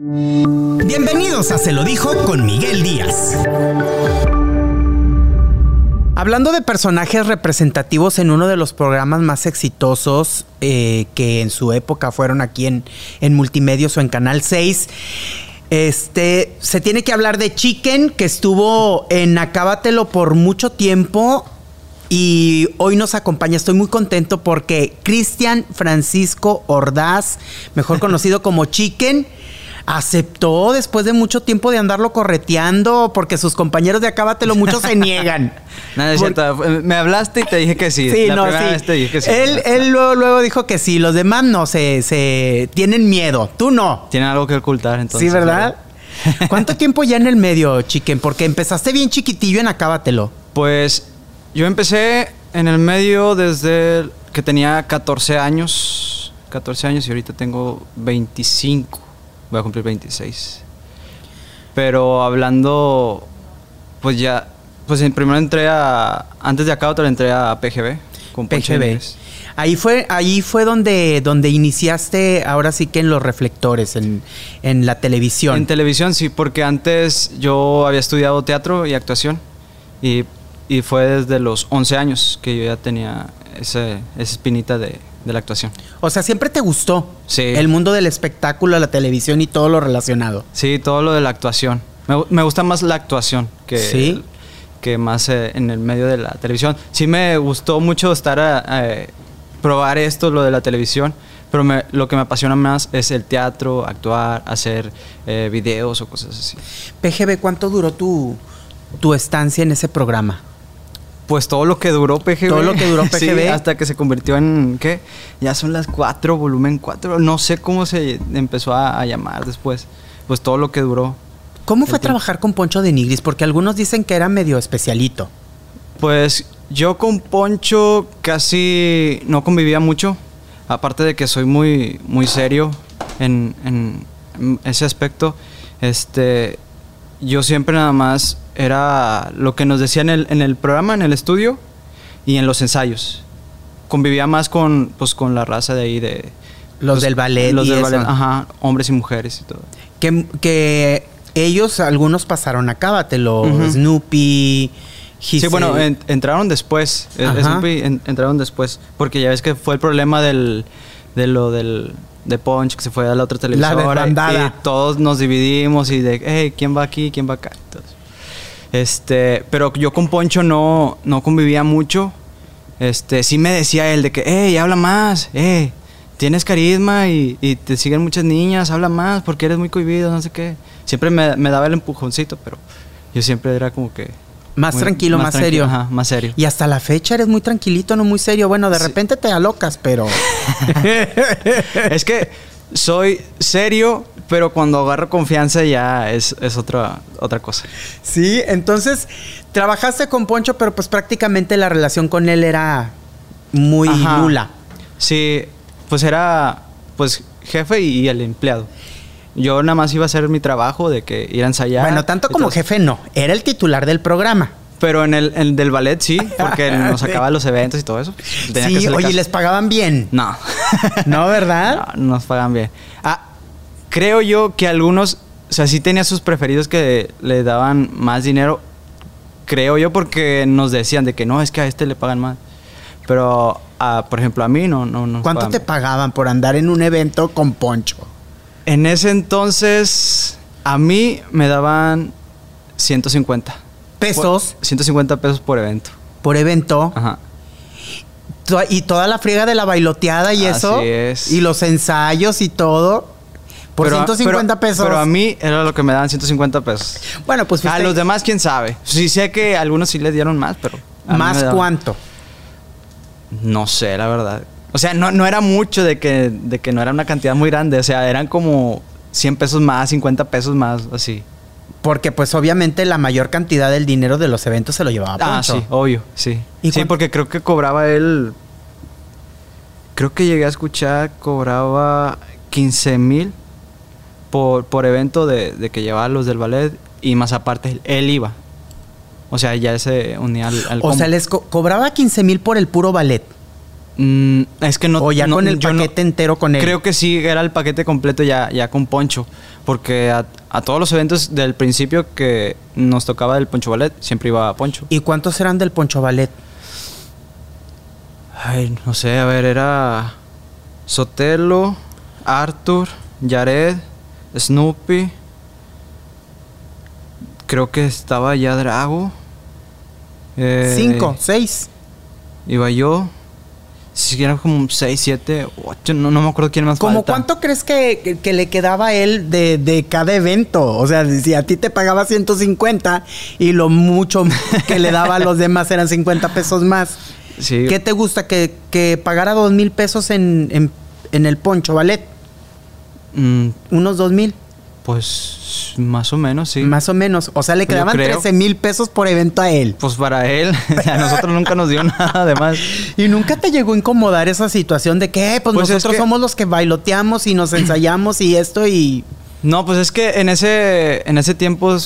Bienvenidos a Se lo dijo con Miguel Díaz. Hablando de personajes representativos en uno de los programas más exitosos eh, que en su época fueron aquí en, en Multimedios o en Canal 6, este, se tiene que hablar de Chicken, que estuvo en Acábatelo por mucho tiempo y hoy nos acompaña. Estoy muy contento porque Cristian Francisco Ordaz, mejor conocido como Chicken, aceptó después de mucho tiempo de andarlo correteando porque sus compañeros de Acábatelo muchos se niegan. Nada, es cierto. Me hablaste y te dije que sí. Sí, La no, primera sí. vez te dije que sí. Él, él luego, luego dijo que sí. Los demás no, se, se tienen miedo. Tú no. Tienen algo que ocultar, entonces. sí, ¿verdad? ¿Cuánto tiempo ya en el medio, Chicken? Porque empezaste bien chiquitillo en Acábatelo. Pues yo empecé en el medio desde que tenía 14 años. 14 años y ahorita tengo 25. Voy a cumplir 26. Pero hablando, pues ya, pues primero entré a, antes de acá, otra entré a PGB. Con PGB. Ahí fue, ahí fue donde, donde iniciaste, ahora sí que en los reflectores, en, en la televisión. En televisión sí, porque antes yo había estudiado teatro y actuación y, y fue desde los 11 años que yo ya tenía ese, esa espinita de, de la actuación. o sea, siempre te gustó Sí. el mundo del espectáculo, la televisión y todo lo relacionado. Sí, todo lo de la actuación. Me, me gusta más la actuación que, Sí. que más eh, en el medio de la televisión. Sí me gustó mucho estar a, eh, probar esto, lo de la televisión, pero me- lo que me apasiona más es el teatro, actuar, hacer eh, videos o cosas así. PGB, ¿cuánto duró tu, tu estancia en ese programa? Pues todo lo que duró PGB. Todo lo que duró Sí, PGB. hasta que se convirtió en, ¿qué? Ya son las 4, volumen 4. No sé cómo se empezó a, a llamar después. Pues todo lo que duró. ¿Cómo fue trabajar con Poncho de Nigris? Porque algunos dicen que era medio especialito. Pues yo con Poncho casi no convivía mucho. Aparte de que soy muy, muy serio en- en ese aspecto. Este, yo siempre nada más era lo que nos decían en el, en el programa, en el estudio y en los ensayos. Convivía más con, pues, con la raza de ahí de... Los pues, del ballet Los y del eso. ballet, ajá, hombres y mujeres y todo. Que, que ellos, algunos pasaron a Cábatelo, Ujú. Snoopy, Sí, bueno, en- entraron después. eh. Snoopy en- entraron después. Porque ya ves que fue el problema del, de lo del de Punch que se fue a la otra televisora. desbandada. Y todos nos dividimos y de, hey, ¿quién va aquí? ¿Quién va acá? Entonces, este, pero yo con Poncho no, no convivía mucho. Este, sí me decía él de que, hey, habla más, hey, tienes carisma y, y te siguen muchas niñas, habla más porque eres muy cohibido, no sé qué. Siempre me, me daba el empujoncito, pero yo siempre era como que... Más muy- tranquilo, más, tranquilo, serio. Ajá, más serio. Y hasta la fecha eres muy tranquilito, no muy serio. Bueno, de Sí. repente te alocas, pero... es que soy serio, pero cuando agarro confianza ya es, es otra, otra cosa. sí, entonces trabajaste con Poncho, pero pues prácticamente la relación con él era muy Ajá. nula. Sí, pues era pues jefe y el empleado. Yo nada más iba a hacer mi trabajo de que ir a ensayar. bueno, tanto como jefe no, era el titular del programa. Pero en el, en del ballet sí, porque nos sacaba los eventos y todo eso. Tenía sí, oye, caso. les pagaban bien. No. ¿No, verdad? No, no nos pagan bien. Ah, creo yo que algunos, o sea, sí tenía sus preferidos que le daban más dinero. Creo yo porque nos decían de que no, es que a este le pagan más. Pero, ah, por ejemplo, a mí no, no, no. ¿Cuánto te bien. pagaban por andar en un evento con Poncho? En ese entonces, a mí me daban 150. Pesos Por- 150 pesos por evento. por evento. Ajá. Y toda la friega de la bailoteada y Así eso. es. Y los ensayos y todo. Por Pero- 150 pero- pesos. Pero a mí era lo que me daban 150 pesos. Bueno, pues A los demás, quién sabe. Sí sé que algunos sí le dieron más, pero. ¿Más cuánto? No sé, la verdad. O sea, no, no era mucho de que, de que no era una cantidad muy grande. O sea, eran como 100 pesos más, 50 pesos más, así. Porque pues obviamente la mayor cantidad del dinero de los eventos se lo llevaba Ah, Poncho. sí, obvio, sí. ¿Y Sí, porque creo que cobraba él. Creo que llegué a escuchar, cobraba 15 mil por, por evento de, de que llevaba los del ballet y más aparte él iba. O sea, ya se unía al, al O combo. sea, les co- cobraba 15 mil por el puro ballet. Mm, es que no. O ya no- con el no- paquete entero con él. Creo que sí, era el paquete completo ya, ya con poncho. Porque a, a todos los eventos del principio que nos tocaba del poncho ballet, siempre iba a poncho. ¿Y cuántos eran del Poncho Ballet? Ay, no sé, a ver, era Sotelo, Arthur, Jared, Snoopy. Creo que estaba ya Drago. eh, Cinco, seis. Iba yo. Eran como 6, 7, 8. No, no me acuerdo quién más ¿Cómo falta. cuánto crees que, que- que le quedaba a él de, de cada evento? O sea, si a ti te pagaba 150 y lo mucho que le daba a los demás eran 50 pesos más. Sí. ¿Qué te gusta? ¿Que, que pagara dos mil pesos en, en- en el poncho ballet? Mm, Unos dos mil, pues más o menos, sí. más o menos. O sea, le quedaban creo. 13 mil pesos por evento a él. Pues para él, a nosotros nunca nos dio nada de más. ¿Y nunca te llegó a incomodar esa situación de que, eh, pues, Pues es nosotros que- somos los que bailoteamos y nos ensayamos y esto y... No, pues es que en ese, en ese tiempo,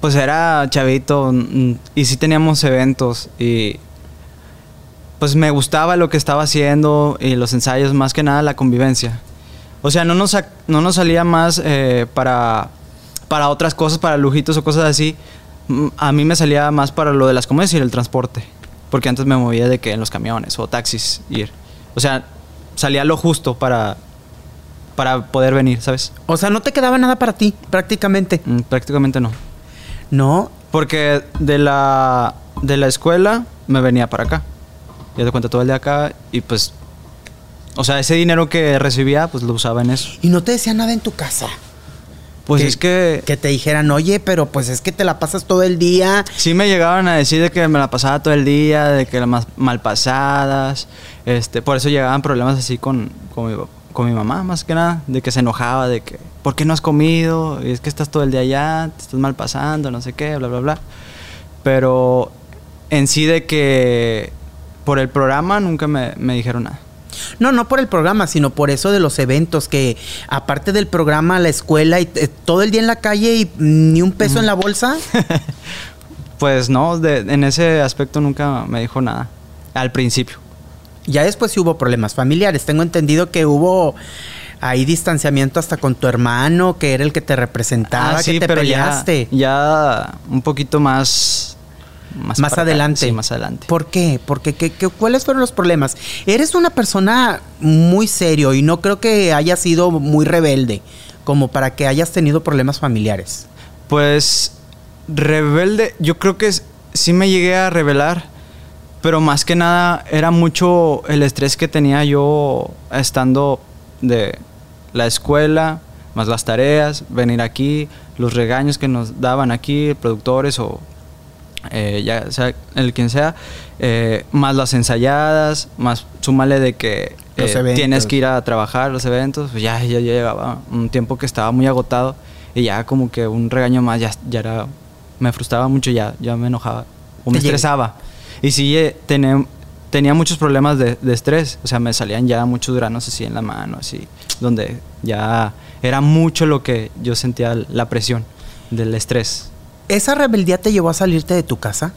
pues era chavito mm, y sí teníamos eventos y pues me gustaba lo que estaba haciendo y los ensayos, más que nada la convivencia. O sea, no nos, no nos salía más eh, para, para otras cosas, para lujitos o cosas así. Mm, A mí me salía más para lo de las comedias y el transporte. Porque antes me movía de que en los camiones o taxis ir. O sea, salía lo justo para, para poder venir, ¿sabes? O sea, no te quedaba nada para ti, prácticamente. Mm, prácticamente no. No, Porque de la, de la escuela me venía para acá. Ya te cuento todo el de acá y pues... O sea, ese dinero que recibía, pues lo usaba en eso. y no te decía nada en tu casa. Pues que, es que... Que te dijeran, oye, pero pues es que te la pasas todo el día. Sí me llegaban a decir de que me la pasaba todo el día, de que eran más mal pasadas. Este, por eso llegaban problemas así con, con, mi, con mi mamá, más que nada. De que se enojaba, de que, ¿por qué no has comido? Y es que estás todo el día allá, te estás mal pasando, no sé qué, bla, bla, bla. Pero en sí de que por el programa nunca me, me dijeron nada. No, no por el programa, sino por eso de los eventos, que aparte del programa, la escuela y eh, todo el día en la calle y ni un peso en la bolsa. Pues no, de- en ese aspecto nunca me dijo nada. Al principio. ya después sí hubo problemas familiares. Tengo entendido que hubo ahí distanciamiento hasta con tu hermano, que era el que te representaba, Ah, sí, que te pero ya- peleaste. Ya, un poquito más. Más, acá. adelante. Sí, más adelante. ¿Por qué? Porque ¿qué, qué- cuáles fueron los problemas? Eres una persona muy serio y no creo que hayas sido muy rebelde como para que hayas tenido problemas familiares. Pues. Rebelde, yo creo que sí me llegué a rebelar. Pero más que nada era mucho el estrés que tenía yo estando de la escuela, más las tareas, venir aquí, los regaños que nos daban aquí, productores o eh, ya sea el quien sea, eh, más las ensayadas, más súmale de que eh, tienes que ir a trabajar los eventos, pues ya, ya llegaba un tiempo que estaba muy agotado y ya como que un regaño más ya, ya era, me frustraba mucho, ya, ya me enojaba o me estresaba. Y sí, eh, tené- tenía muchos problemas de, de estrés, o sea, me salían ya muchos granos así en la mano, así, donde ya era mucho lo que yo sentía la presión del estrés. ¿Esa rebeldía te llevó a salirte de tu casa?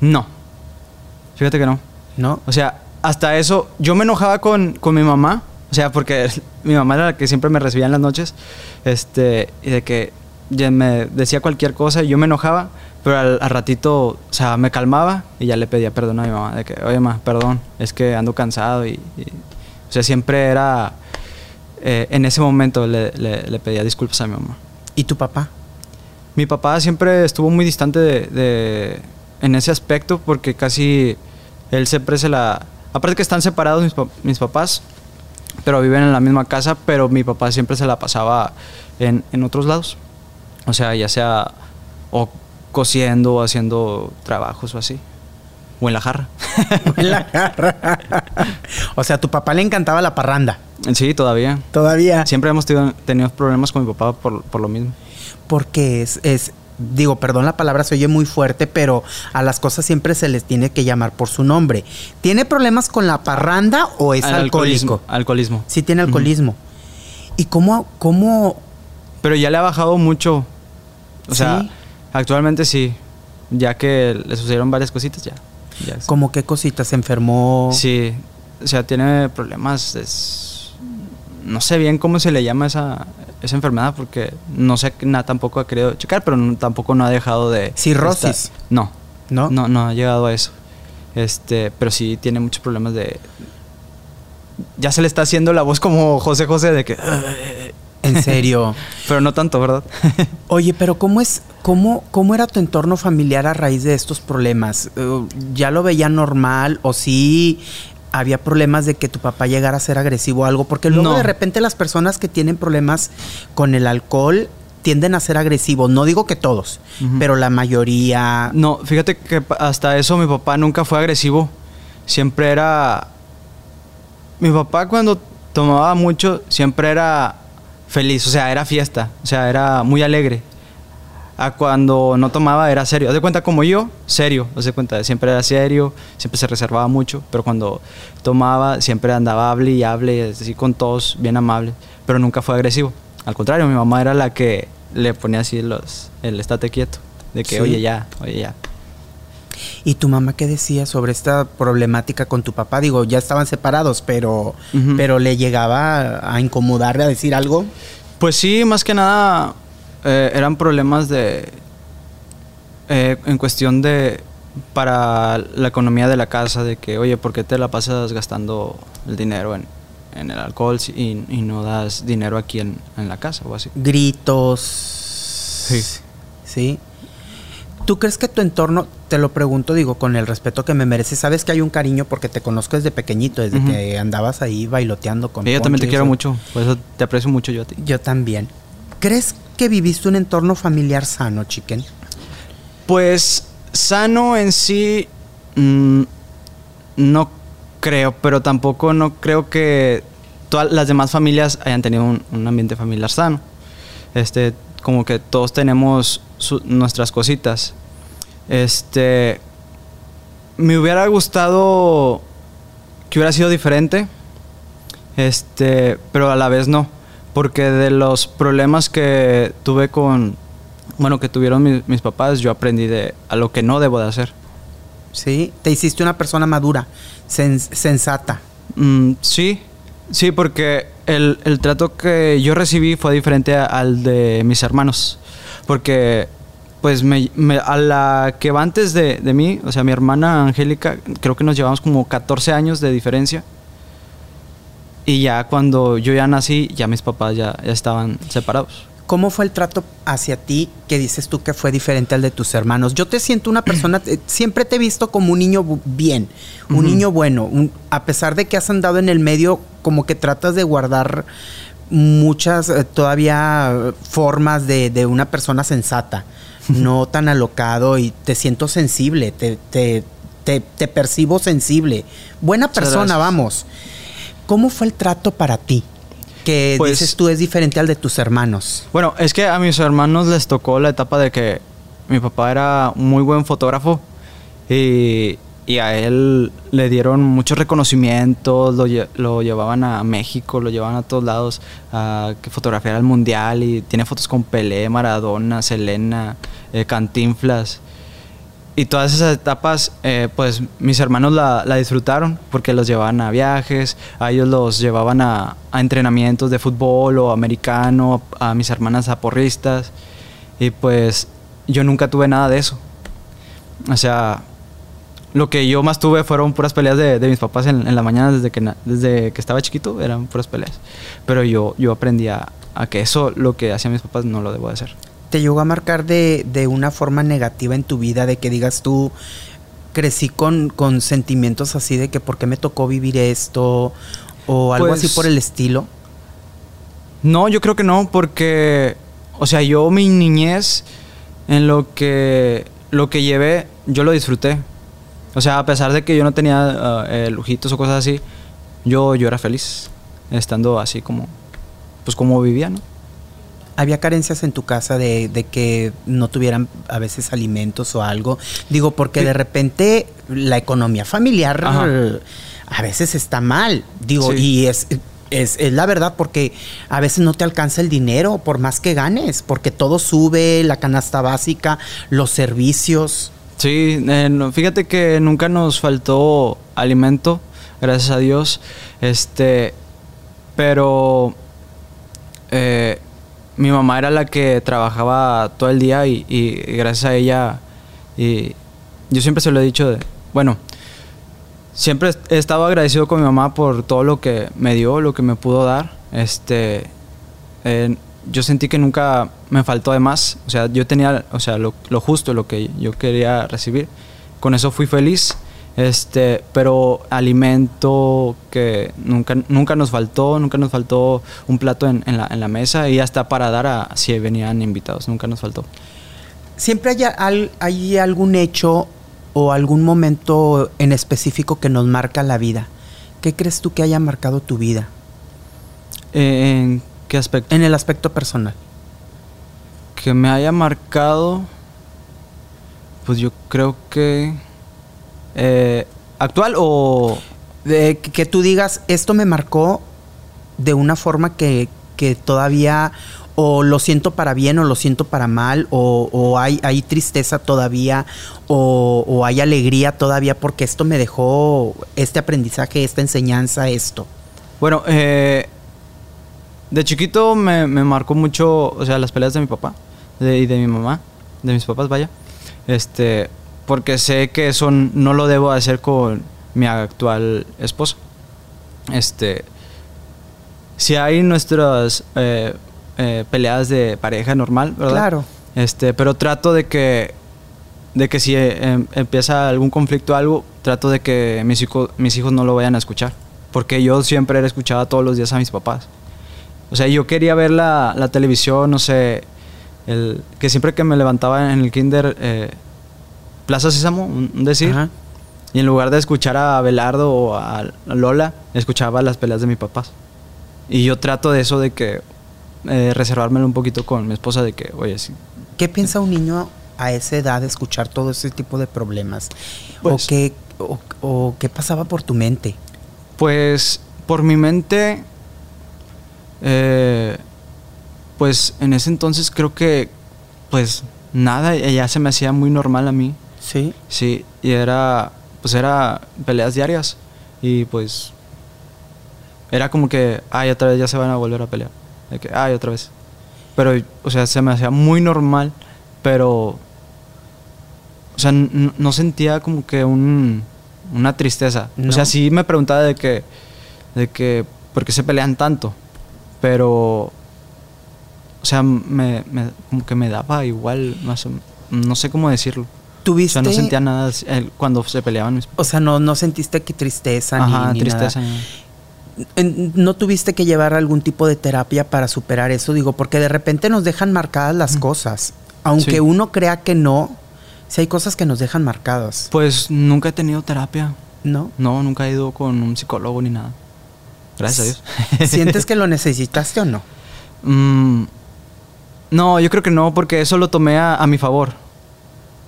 No. Fíjate que no. ¿No? O sea, hasta eso, yo me enojaba con, con mi mamá. O sea, porque mi mamá era la que siempre me recibía en las noches. Este, y de que ya me decía cualquier cosa y yo me enojaba. Pero al, al ratito, o sea, me calmaba y ya le pedía perdón a mi mamá. De que, oye, ma, perdón, es que ando cansado. Y, y- o sea, siempre era. eh, en ese momento le, le- le pedía disculpas a mi mamá. ¿Y tu papá? Mi papá siempre estuvo muy distante de, de- en ese aspecto porque casi él siempre se la... Aparte que están separados mis, mis papás, pero viven en la misma casa, pero mi papá siempre se la pasaba en, en otros lados. O sea, ya sea o cosiendo o haciendo trabajos o así. O en la jarra. En la garra. o sea, a tu papá le encantaba la parranda. Sí, todavía. Todavía. Siempre hemos tenido, tenido problemas con mi papá por, por lo mismo. Porque es, es, digo, perdón la palabra, se oye muy fuerte, pero a las cosas siempre se les tiene que llamar por su nombre. ¿Tiene problemas con la parranda o es Al alcohólico? Alcoholismo. alcoholismo. Sí, tiene alcoholismo. ¿Y cómo, cómo, Pero ya le ha bajado mucho. O sea, ¿Sí? actualmente sí. Ya que le sucedieron varias cositas, ya. ya cómo qué cositas se enfermó? Sí. o sea, tiene problemas, es, no sé bien cómo se le llama esa, esa enfermedad porque no sé, nada tampoco ha querido checar, pero no- tampoco no ha dejado de... Cirrosis. estar- no, ¿No? no, no ha llegado a eso. Este, pero sí tiene muchos problemas de... Ya se le está haciendo la voz como José José de que... En serio. Pero no tanto, ¿verdad? Oye, pero ¿cómo es, cómo, cómo era tu entorno familiar a raíz de estos problemas? Eh, ¿Ya lo veía normal o sí había problemas de que tu papá llegara a ser agresivo o algo? Porque luego No. de repente las personas que tienen problemas con el alcohol tienden a ser agresivos. No digo que todos, pero la mayoría. No, fíjate que hasta eso mi papá nunca fue agresivo. Siempre era... Mi papá cuando tomaba mucho siempre era feliz, o sea, era fiesta, o sea, era muy alegre. A cuando no tomaba era serio. Haz de cuenta como yo, serio. Haz de cuenta, siempre era serio, siempre se reservaba mucho, pero cuando tomaba siempre andaba hable y hable, así con todos, bien amable, pero nunca fue agresivo. Al contrario, mi mamá era la que le ponía así los, el estate quieto, de que Sí. oye ya, oye ya. ¿Y tu mamá qué decía sobre esta problemática con tu papá? Digo, ya estaban separados, pero, pero le llegaba a incomodarle a decir algo. Pues sí, más que nada eh, eran problemas de. eh, en cuestión de. para la economía de la casa, de que, oye, ¿por qué te la pasas gastando el dinero en, en el alcohol y, y no das dinero aquí en, en la casa o así? gritos. Sí. Sí. ¿Tú crees que tu entorno, te lo pregunto, digo, con el respeto que me mereces, sabes que hay un cariño porque te conozco desde pequeñito, desde que andabas ahí bailoteando con Y yo también te quiero mucho, por eso te aprecio mucho yo a ti. Yo también. ¿Crees que viviste un entorno familiar sano, chicken? Pues sano en sí mm, no creo, pero tampoco no creo que todas las demás familias hayan tenido un, ambiente familiar sano. Este, como que todos tenemos nuestras cositas. Este, me hubiera gustado que hubiera sido diferente, este, pero a la vez no, porque de los problemas que tuve con, bueno, que tuvieron mi- mis papás, yo aprendí de a lo que no debo de hacer. Sí. Te hiciste una persona madura, sens- sensata. Mm, sí, sí, porque el, el trato que yo recibí fue diferente a- al de mis hermanos. Porque, pues, me, me- a la que va antes de, de mí, o sea, mi hermana Angélica, creo que nos llevamos como 14 años de diferencia. Y ya cuando yo ya nací, ya mis papás ya, ya estaban separados. ¿Cómo fue el trato hacia ti que dices tú que fue diferente al de tus hermanos? Yo te siento una persona, eh, siempre te he visto como un niño bien, un niño bueno, un- a pesar de que has andado en el medio, como que tratas de guardar muchas eh, todavía formas de, de una persona sensata, no tan alocado y te siento sensible, te, te, te, te percibo sensible. Buena persona, vamos. ¿Cómo fue el trato para ti? Que Pues- dices tú es diferente al de tus hermanos. Bueno, es que a mis hermanos les tocó la etapa de que mi papá era un muy buen fotógrafo y, y a él le dieron muchos reconocimientos, lo llevaban a México, lo llevaban a todos lados a que fotografiara el mundial y tiene fotos con Pelé, Maradona, Selena, eh, Cantinflas. Y todas esas etapas, eh, pues mis hermanos la, la disfrutaron porque los llevaban a viajes, a ellos los llevaban a, a entrenamientos de fútbol o americano, a mis hermanas a porristas. Y pues yo nunca tuve nada de eso. O sea, lo que yo más tuve fueron puras peleas de, de mis papás en, en la mañana desde que, desde que estaba chiquito, eran puras peleas. Pero yo, yo aprendí a, a que eso, lo que hacían mis papás, no lo debo de hacer. Te llegó a marcar de, de una forma negativa en tu vida, de que digas tú, crecí con, con sentimientos así de que por qué me tocó vivir esto, o algo así Pues- por el estilo? No, yo creo que no, porque, o sea, yo mi niñez, en lo que, lo que llevé, yo lo disfruté. O sea, a pesar de que yo no tenía eh, lujitos o cosas así, yo, yo era feliz, estando así como, pues como vivía, ¿no? ¿Había carencias en tu casa de, de que no tuvieran a veces alimentos o algo? Digo, porque Sí. de repente la economía familiar Ajá. a veces está mal. Digo, Sí. y es, es, es la verdad porque a veces no te alcanza el dinero por más que ganes, porque todo sube, la canasta básica, los servicios. Sí, eh, no, fíjate que nunca nos faltó alimento gracias a Dios. Este, pero eh, mi mamá era la que trabajaba todo el día y, gracias a ella, y yo siempre se lo he dicho, bueno, siempre he estado agradecido con mi mamá por todo lo que me dio, lo que me pudo dar. Este, eh, yo sentí que nunca me faltó de más. O sea, yo tenía, o sea, lo, justo, lo que yo quería recibir. Con eso fui feliz. Este, pero alimento que nunca, nunca nos faltó, nunca nos faltó un plato en, en, la, en la, mesa y hasta para dar a si venían invitados, nunca nos faltó. ¿Siempre hay, al, hay algún hecho o algún momento en específico que nos marca la vida? ¿Qué crees tú que haya marcado tu vida? ¿En qué aspecto? En el aspecto personal. Que me haya marcado, pues yo creo que... Eh, ¿Actual o...? De que tú digas, esto me marcó de una forma que, que todavía o lo siento para bien o lo siento para mal, o, o hay, hay, tristeza todavía, o, o, hay alegría todavía porque esto me dejó este aprendizaje, esta enseñanza, esto. Bueno, eh, de chiquito me, me, marcó mucho, o sea, las peleas de mi papá de, y de mi mamá, de mis papás, vaya. Este, porque sé que eso no lo debo hacer con mi actual esposa. Este, si hay nuestras eh, eh, peleas de pareja normal, ¿verdad? Claro. Este, pero trato de que, de que si eh, empieza algún conflicto o algo, trato de que mis, hijo, mis hijos no lo vayan a escuchar. Porque yo siempre era escuchaba todos los días a mis papás. O sea, yo quería ver la, la televisión, no sé, el, que siempre que me levantaba en el kinder, Plaza Sésamo, un, decir, Ajá. y en lugar de escuchar a Belardo o a Lola, escuchaba las peleas de mis papás. Y yo trato de eso, de que eh, reservármelo un poquito con mi esposa, de que, oye, sí. ¿Qué piensa un niño a esa edad de escuchar todo ese tipo de problemas? Pues, ¿O, qué, o, ¿O qué pasaba por tu mente? Pues por mi mente, eh, pues en ese entonces creo que, pues nada, ya se me hacía muy normal a mí. Sí. Sí, y era, pues era peleas diarias y pues era como que, ay, otra vez ya se van a volver a pelear. De que, ay, otra vez. Pero, o sea, se me hacía muy normal, pero, o sea, no sentía como que un, una tristeza. No. O sea, sí me preguntaba de que, de que, ¿por qué se pelean tanto? Pero, o sea, me, me, como que me daba igual, no sé, no sé cómo decirlo. ¿Tuviste? O sea, no sentía nada cuando se peleaban mis O sea, no, no sentiste que tristeza Ajá, ni, ni tristeza. Nada. ¿No tuviste que llevar algún tipo de terapia para superar eso? Digo, porque de repente nos dejan marcadas las mm. cosas. Aunque sí. uno crea que no, si hay cosas que nos dejan marcadas. Pues nunca he tenido terapia. ¿No? No, nunca he ido con un psicólogo ni nada. Gracias a Dios. ¿Sientes que lo necesitaste o no? Mm, no, yo creo que no, porque eso lo tomé a, a mi favor.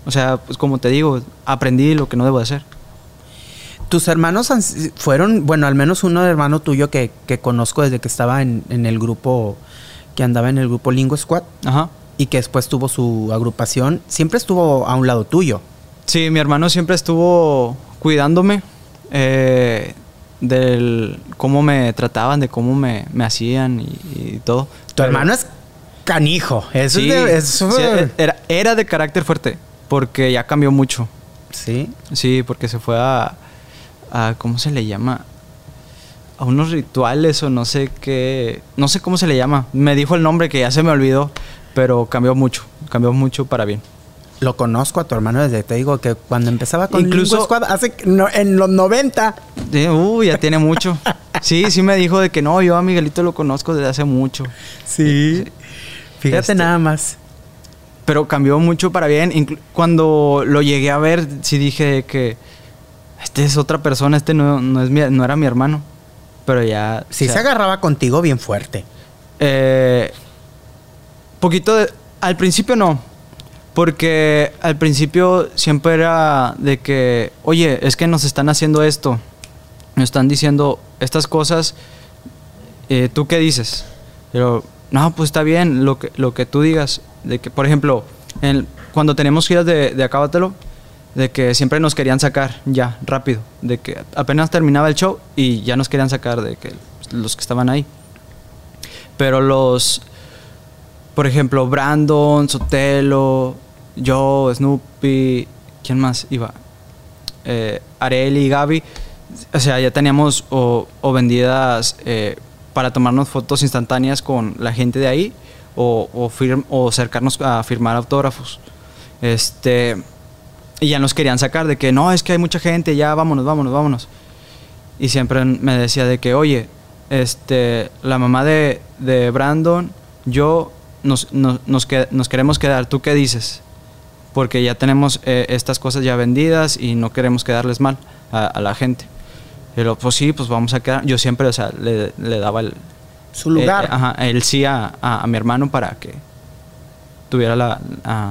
O sea, pues como te digo, aprendí lo que no debo de hacer. Tus hermanos fueron, bueno, al menos uno hermano tuyo que, que conozco desde que estaba en, en, el grupo, que andaba en el grupo Lingo Squad. Ajá. Y que después tuvo su agrupación, siempre estuvo a un lado tuyo. Sí, mi hermano siempre estuvo cuidándome eh, del cómo me trataban, de cómo me, me hacían y, y, todo. Tu Pero, hermano es canijo. Eso sí, es de, eso sí, era, era de carácter fuerte, porque ya cambió mucho. Sí. Sí, porque se fue a, a, ¿cómo se le llama? A unos rituales o no sé qué, no sé cómo se le llama. Me dijo el nombre que ya se me olvidó, pero cambió mucho, cambió mucho para bien. Lo conozco a tu hermano desde, te digo, que cuando empezaba con Incluso, Lingo Squad, hace, no, en los 90. Sí, uh, ya tiene mucho. Sí, sí me dijo de que no, yo a Miguelito lo conozco desde hace mucho. Sí. Fíjate este, nada más. Pero cambió mucho para bien. Inclu cuando lo llegué a ver, sí dije que este es otra persona, este no, no, es mi, no era mi hermano. Pero ya... Sí, o sea, se agarraba contigo bien fuerte. Eh, poquito de... Al principio no. Porque al principio siempre era de que, oye, es que nos están haciendo esto. Nos están diciendo estas cosas. Eh, ¿Tú qué dices? Pero, no, pues está bien lo que, lo que tú digas. De que, por ejemplo, cuando tenemos giras de, de Acábatelo, de que siempre nos querían sacar ya, rápido, de que apenas terminaba el show y ya nos querían sacar de que los que estaban ahí. Pero los, por ejemplo, Brandon, Sotelo, yo, Snoopy, ¿quién más iba? Eh, Areli y Gaby, o sea, ya teníamos o, vendidas eh, para tomarnos fotos instantáneas con la gente de ahí o, o, o acercarnos a firmar autógrafos. Este, y ya nos querían sacar de que no, es que hay mucha gente, ya vámonos, vámonos, vámonos. Y siempre me decía de que, oye, este, la mamá de, de Brandon, yo nos, nos, nos, queremos quedar, ¿tú qué dices? Porque ya tenemos eh, estas cosas ya vendidas y no queremos quedarles mal a, la gente. Pero pues sí, pues vamos a quedar. Yo siempre, o sea, le, le daba el... Su lugar. Eh, ajá, el sí a, a, mi hermano para que tuviera la,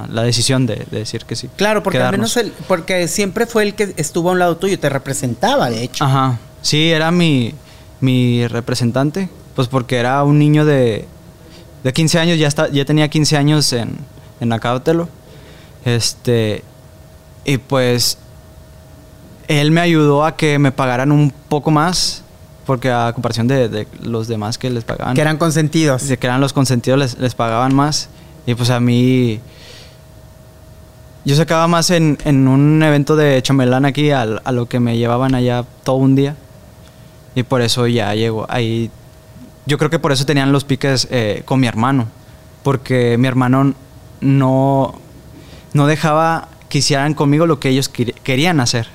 la decisión de, decir que sí. Claro, porque al menos el, porque siempre fue el que estuvo a un lado tuyo, te representaba, de hecho. Ajá, sí, era mi, mi representante, pues porque era un niño de, de 15 años, ya, está, ya tenía 15 años en, en Acábatelo. Este, y pues él me ayudó a que me pagaran un poco más, porque a comparación de, los demás que les pagaban. Que eran consentidos. De que eran los consentidos, les, les pagaban más. Y pues a mí. Yo sacaba más en, en un evento de chamelán aquí a, a, lo que me llevaban allá todo un día. Y por eso ya llegó ahí. Yo creo que por eso tenían los piques eh, con mi hermano. Porque mi hermano no, no dejaba que hicieran conmigo lo que ellos querían hacer.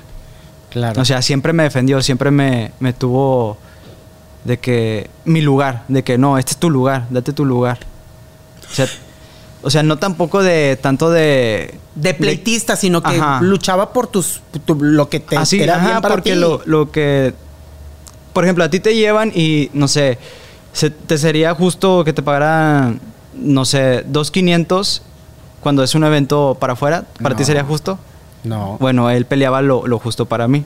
Claro. O sea, siempre me defendió, siempre me, me tuvo de que mi lugar, de que no, este es tu lugar, date tu lugar. O sea, o sea, no tampoco de tanto de de pleitista, sino que luchaba por tus lo que te Así, era bien para porque Lo, lo que por ejemplo, a ti te llevan y, no sé, te sería justo que te pagaran, no sé, 2.500 cuando es un evento para afuera. ¿Para ti sería justo? No. Bueno, él peleaba lo, justo para mí.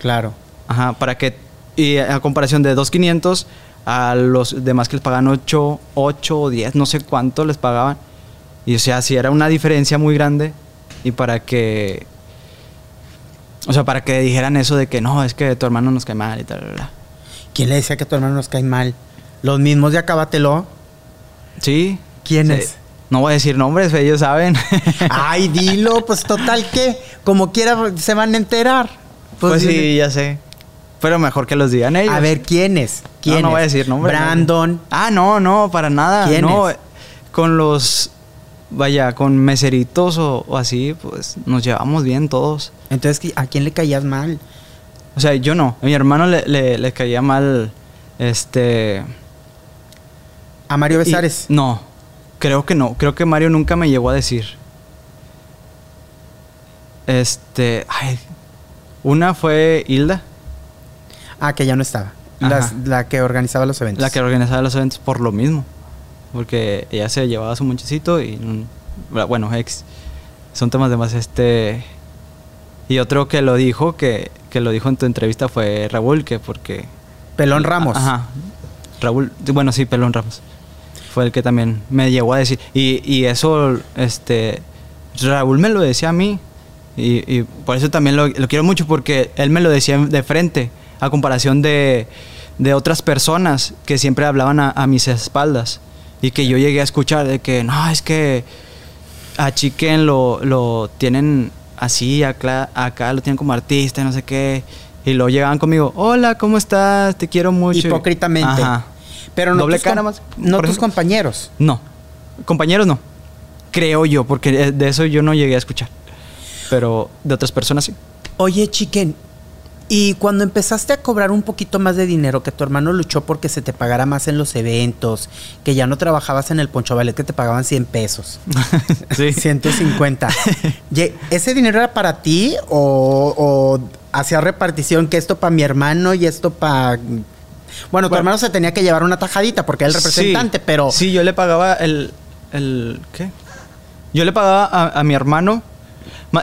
Claro. Ajá, para que, y a comparación de 2.500 a los demás que les pagan 8, 8 o 10, no sé cuánto les pagaban. Y o sea, si era una diferencia muy grande y para que... O sea, para que dijeran eso de que no, es que tu hermano nos cae mal y tal, tal, tal. ¿Quién le decía que tu hermano nos cae mal? ¿Los mismos de Acábatelo? Sí. ¿Quiénes? No voy a decir nombres, ellos saben. Ay, dilo, pues total que, como quiera, se van a enterar. Pues, pues sí, ya sé. Pero mejor que los digan ellos. A ver, ¿quiénes? ¿Quiénes? No, no voy a decir nombres. Brandon. Ah, no, no, para nada. ¿Quiénes? No, con los, vaya, con meseritos o, o así, pues nos llevamos bien todos. Entonces, ¿a quién le caías mal? O sea, yo no. A mi hermano le, le, caía mal. Este. ¿A Mario Besares? no. Creo que no. Creo que Mario nunca me llegó a decir. Este. Ay. Una fue Hilda. Ah, que ya no estaba. la que organizaba los eventos. La que organizaba los eventos por lo mismo. Porque ella se llevaba su muchachito y. Bueno, ex. Son temas de más este. Y otro que lo dijo, que, lo dijo en tu entrevista fue Raúl, que porque... Pelón Ramos. Ajá. Raúl, bueno, sí, Pelón Ramos. Fue el que también me llegó a decir. Y, eso, este... Raúl me lo decía a mí. Y, por eso también lo, quiero mucho, porque él me lo decía de frente, a comparación de, de otras personas que siempre hablaban a, a, mis espaldas. Y que yo llegué a escuchar de que, no, es que a Chiquen lo, lo tienen así, acá, acá lo tienen como artista, no sé qué. Y luego llegaban conmigo, hola, ¿cómo estás? Te quiero mucho. Hipócritamente. Ajá. Pero no, tus, más, no tus compañeros. No, compañeros no. Creo yo, porque de eso yo no llegué a escuchar. Pero de otras personas sí. Oye, Chiquen, y cuando empezaste a cobrar un poquito más de dinero, que tu hermano luchó porque se te pagara más en los eventos, que ya no trabajabas en el Poncho Ballet, que te pagaban 100 pesos. sí. 150. ¿Ese dinero era para ti o, hacía repartición que esto para mi hermano y esto para... Bueno, tu hermano se tenía que llevar una tajadita porque era el representante, pero... Sí, yo le pagaba el... el ¿Qué? Yo le pagaba a, a mi hermano.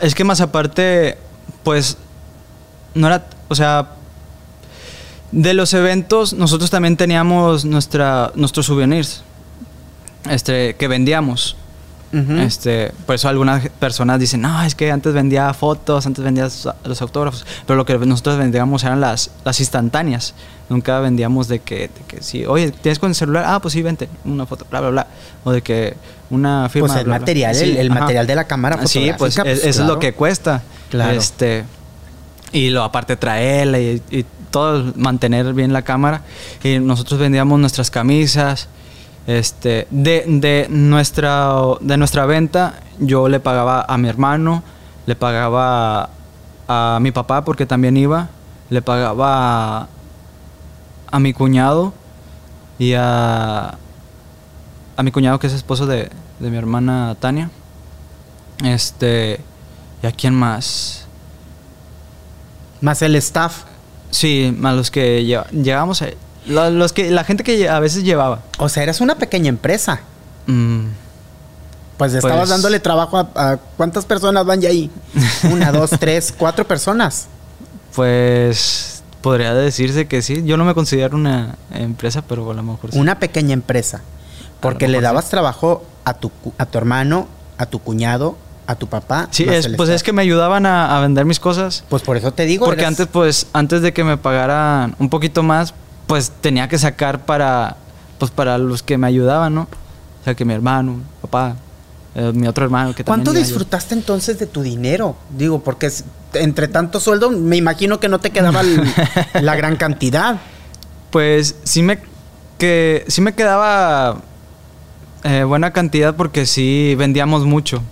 Es que más aparte, pues no era o sea, de los eventos, nosotros también teníamos nuestra, nuestros souvenirs este, que vendíamos. Este, por eso algunas personas dicen, no, es que antes vendía fotos, antes vendía los autógrafos, pero lo que nosotros vendíamos eran las, las instantáneas. Nunca vendíamos de que, de que si, oye, ¿tienes con el celular? Ah, pues sí, vente, una foto, bla, bla, bla. O de que una firma. Pues el material, el, material de la cámara fotográfica. Sí, pues, pues eso es lo que cuesta. Claro. Este, y lo aparte traerla y, y todo, mantener bien la cámara. Y nosotros vendíamos nuestras camisas. Este, de, de, nuestra, de nuestra venta, yo le pagaba a mi hermano, le pagaba a mi papá porque también iba, le pagaba a mi cuñado y a, a mi cuñado que es esposo de, de mi hermana Tania. Este, ¿y a quién más? Más el staff. Sí, más los que llegamos a, los, que, la gente que a veces llevaba. O sea, eras una pequeña empresa. Mm. Pues estabas pues dándole trabajo a, cuántas personas van ya ahí. Una, dos, tres, cuatro personas. Pues Podría decirse que sí. Yo no me considero una empresa, pero a lo mejor sí. Una pequeña empresa. Porque le dabas trabajo a tu, a tu hermano, a tu cuñado, a tu papá. Sí, pues es que me ayudaban a, vender mis cosas. Pues por eso te digo. Porque antes, pues, antes de que me pagaran un poquito más, pues tenía que sacar para, pues, para los que me ayudaban, ¿no? O sea, que mi hermano, papá, eh, mi otro hermano que ¿Cuánto disfrutaste entonces de tu dinero? Digo, porque entre tanto sueldo, me imagino que no te quedaba la gran cantidad. Pues sí me, que, sí me quedaba eh, buena cantidad porque sí vendíamos mucho.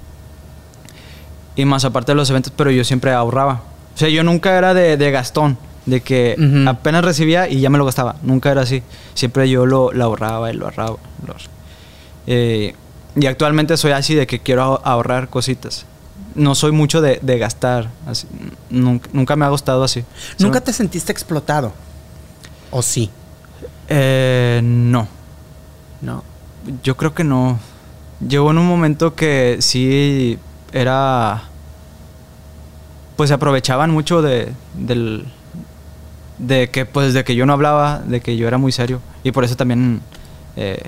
Y más aparte de los eventos, pero yo siempre ahorraba. O sea, yo nunca era de, gastón, de que apenas recibía y ya me lo gastaba. Nunca era así. Siempre yo lo, ahorraba y lo ahorraba. Eh, y actualmente soy así de que quiero ahorrar cositas. No soy mucho de, gastar. Así. Nunca, me ha gustado así. ¿Nunca te sentiste explotado? ¿O sí? Eh, no. No. Yo creo que no. Llegó en un momento que sí era. Pues se aprovechaban mucho de, del, de que pues de que yo no hablaba, de que yo era muy serio. Y por eso también eh,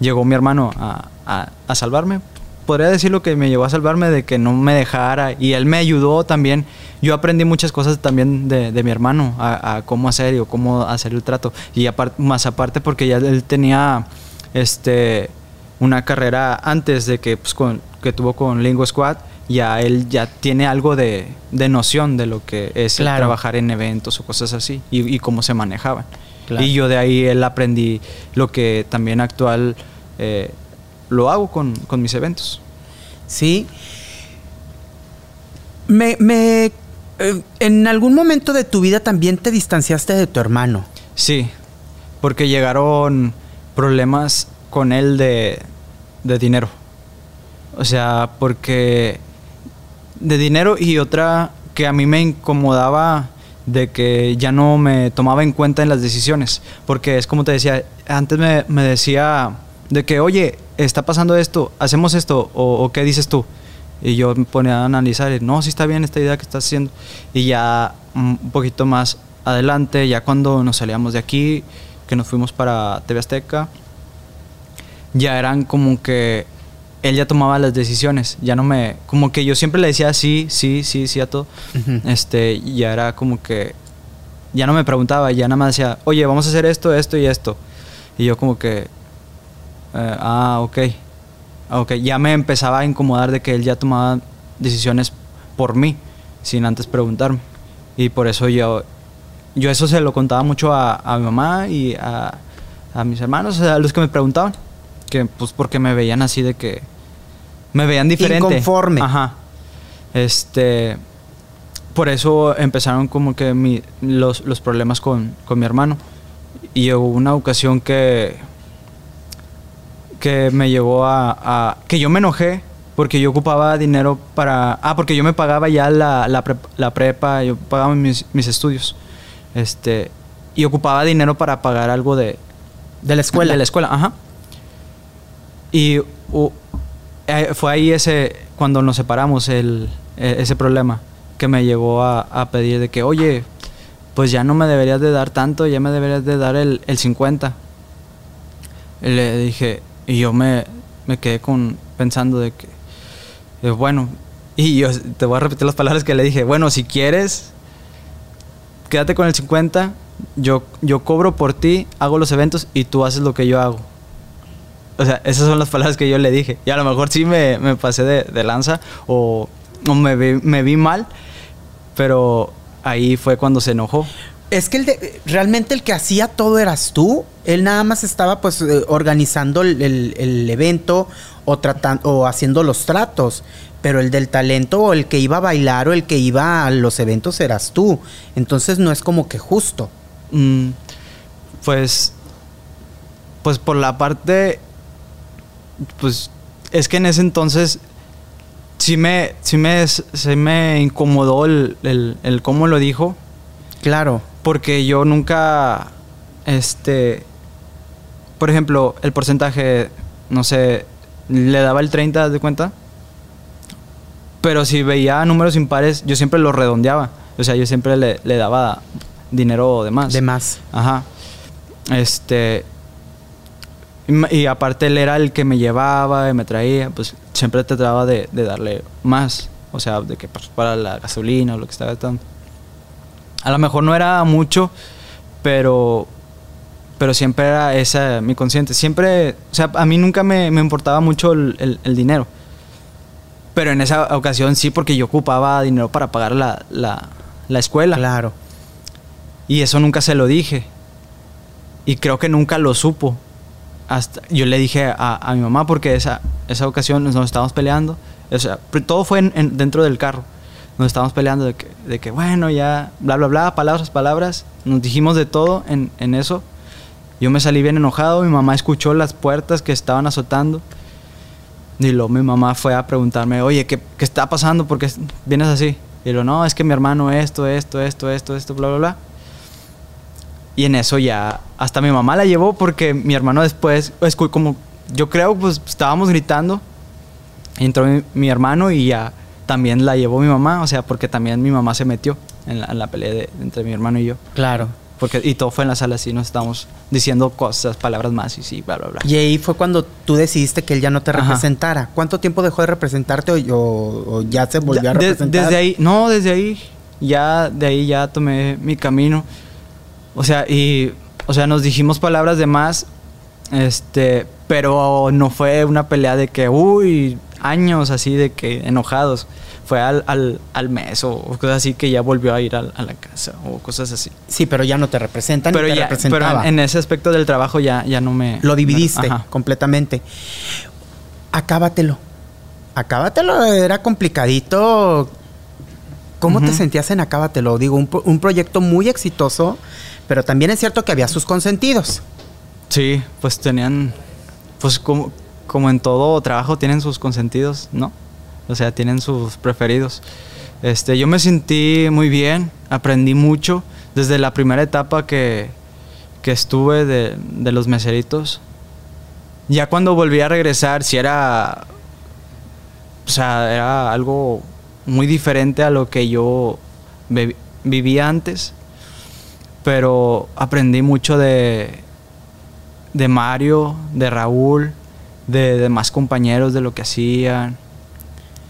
llegó mi hermano a, a, salvarme. Podría decir lo que me llevó a salvarme de que no me dejara y él me ayudó también. Yo aprendí muchas cosas también de, mi hermano, a, cómo hacer y cómo hacer el trato. Y más aparte porque ya él tenía este, una carrera antes de que, pues, que tuvo con Lingo Squad ya él ya tiene algo de, noción de lo que es trabajar en eventos o cosas así y, cómo se manejaban. Y yo de ahí él aprendí lo que también actual eh, lo hago con, mis eventos. Sí. Me, me eh, en algún momento de tu vida también te distanciaste de tu hermano. Sí, porque llegaron problemas con él de, de dinero. O sea, porque de dinero y otra que a mí me incomodaba de que ya no me tomaba en cuenta en las decisiones. Porque es como te decía, antes me, me decía de que, oye, está pasando esto, hacemos esto, o, qué dices tú. Y yo me ponía a analizar, no, sí está bien esta idea que estás haciendo. Y ya un poquito más adelante, ya cuando nos salíamos de aquí, que nos fuimos para TV Azteca, ya eran como que él ya tomaba las decisiones, ya no me, como que yo siempre le decía sí, sí, sí, sí a todo. Este, ya era como que, ya no me preguntaba, ya nada más decía, oye, vamos a hacer esto, esto y esto. Y yo como que, eh, ah, ok. Ok, ya me empezaba a incomodar de que él ya tomaba decisiones por mí, sin antes preguntarme. Y por eso yo, yo eso se lo contaba mucho a, mi mamá y a, a, mis hermanos, a los que me preguntaban. Que pues porque me veían así de que... Me veían diferente. Inconforme. Ajá. Este... Por eso empezaron como que mi, los, los problemas con, con mi hermano. Y hubo una ocasión que que me llevó a, que yo me enojé porque yo ocupaba dinero para... Ah, porque yo me pagaba ya la, la, prepa, yo pagaba mis, mis, estudios. Este, y ocupaba dinero para pagar algo de... De la escuela. De la escuela, ajá. Y eh, fue ahí ese, cuando nos separamos, el, e, ese problema que me llegó a, pedir de que, oye, pues ya no me deberías de dar tanto, ya me deberías de dar el, el 50. le dije, y yo me, me quedé con pensando de que, bueno, y yo te voy a repetir las palabras que le dije, bueno, si quieres, quédate con el 50, yo, yo cobro por ti, hago los eventos y tú haces lo que yo hago. O sea, esas son las palabras que yo le dije. Y a lo mejor sí me, me pasé de, de, lanza o, o me, vi, me vi mal, pero ahí fue cuando se enojó. Es que el de, realmente el que hacía todo eras tú. Él nada más estaba pues eh, organizando el, el, el, evento o, tratando, o haciendo los tratos. Pero el del talento o el que iba a bailar o el que iba a los eventos eras tú. Entonces no es como que justo. Mm, pues, pues por la parte, pues es que en ese entonces sí me, sí me, sí me incomodó el, el, el cómo lo dijo. Claro. Porque yo nunca, este, por ejemplo, el porcentaje, no sé, le daba el 30 de cuenta. Pero si veía números impares, yo siempre lo redondeaba. O sea, yo siempre le, le daba dinero de más. De más. Ajá. Este. Y, y, aparte él era el que me llevaba y me traía, pues siempre trataba de, de darle más. O sea, de que para la gasolina o lo que estaba gastando. A lo mejor no era mucho, pero. Pero siempre era esa mi consciente. Siempre. O sea, a mí nunca me, me importaba mucho el, el, el, dinero. Pero en esa ocasión sí, porque yo ocupaba dinero para pagar la, la, la escuela. Claro. Y eso nunca se lo dije. Y creo que nunca lo supo. Hasta yo le dije a, a mi mamá porque esa, esa ocasión nos estábamos peleando. O sea, todo fue en, en, dentro del carro. Nos estábamos peleando de que, de que, bueno, ya, bla, bla, bla, palabras, palabras. Nos dijimos de todo en, en eso. Yo me salí bien enojado. Mi mamá escuchó las puertas que estaban azotando. Y luego mi mamá fue a preguntarme, oye, ¿qué, qué está pasando? ¿Por qué vienes así? Y lo no, es que mi hermano esto, esto, esto, esto, esto, bla, bla, bla. Y en eso ya, hasta mi mamá la llevó porque mi hermano después, es como, yo creo, pues estábamos gritando. Entró mi, mi, hermano y ya también la llevó mi mamá, o sea, porque también mi mamá se metió en la, en la pelea de, entre mi hermano y yo. Claro. Porque, y todo fue en la sala así, nos estábamos diciendo cosas, palabras más y sí, bla, bla, bla. Y ahí fue cuando tú decidiste que él ya no te representara. Ajá. ¿Cuánto tiempo dejó de representarte o, o, o ya se volvió ya, a representar? De, desde ahí, no, desde ahí, ya, de ahí ya tomé mi camino. O sea, y, o sea, nos dijimos palabras de más, este, pero no fue una pelea de que, uy, años así de que enojados. Fue al, al, al mes o, o, cosas así que ya volvió a ir a, a, la casa o cosas así. Sí, pero ya no te representan. Pero, te ya, pero en ese aspecto del trabajo ya, ya no me... Lo dividiste me, completamente. Acábatelo. Acábatelo, era complicadito. ¿Cómo uh -huh. te sentías en Acábatelo? Digo, un, un proyecto muy exitoso, pero también es cierto que había sus consentidos. Sí, pues tenían, pues como, como en todo trabajo tienen sus consentidos, ¿no? O sea, tienen sus preferidos. Este, yo me sentí muy bien, aprendí mucho desde la primera etapa que, que estuve de, de, los meseritos. Ya cuando volví a regresar, si sí era, o sea, era algo muy diferente a lo que yo vivía antes, pero aprendí mucho de, de Mario, de Raúl, de demás compañeros, de lo que hacían.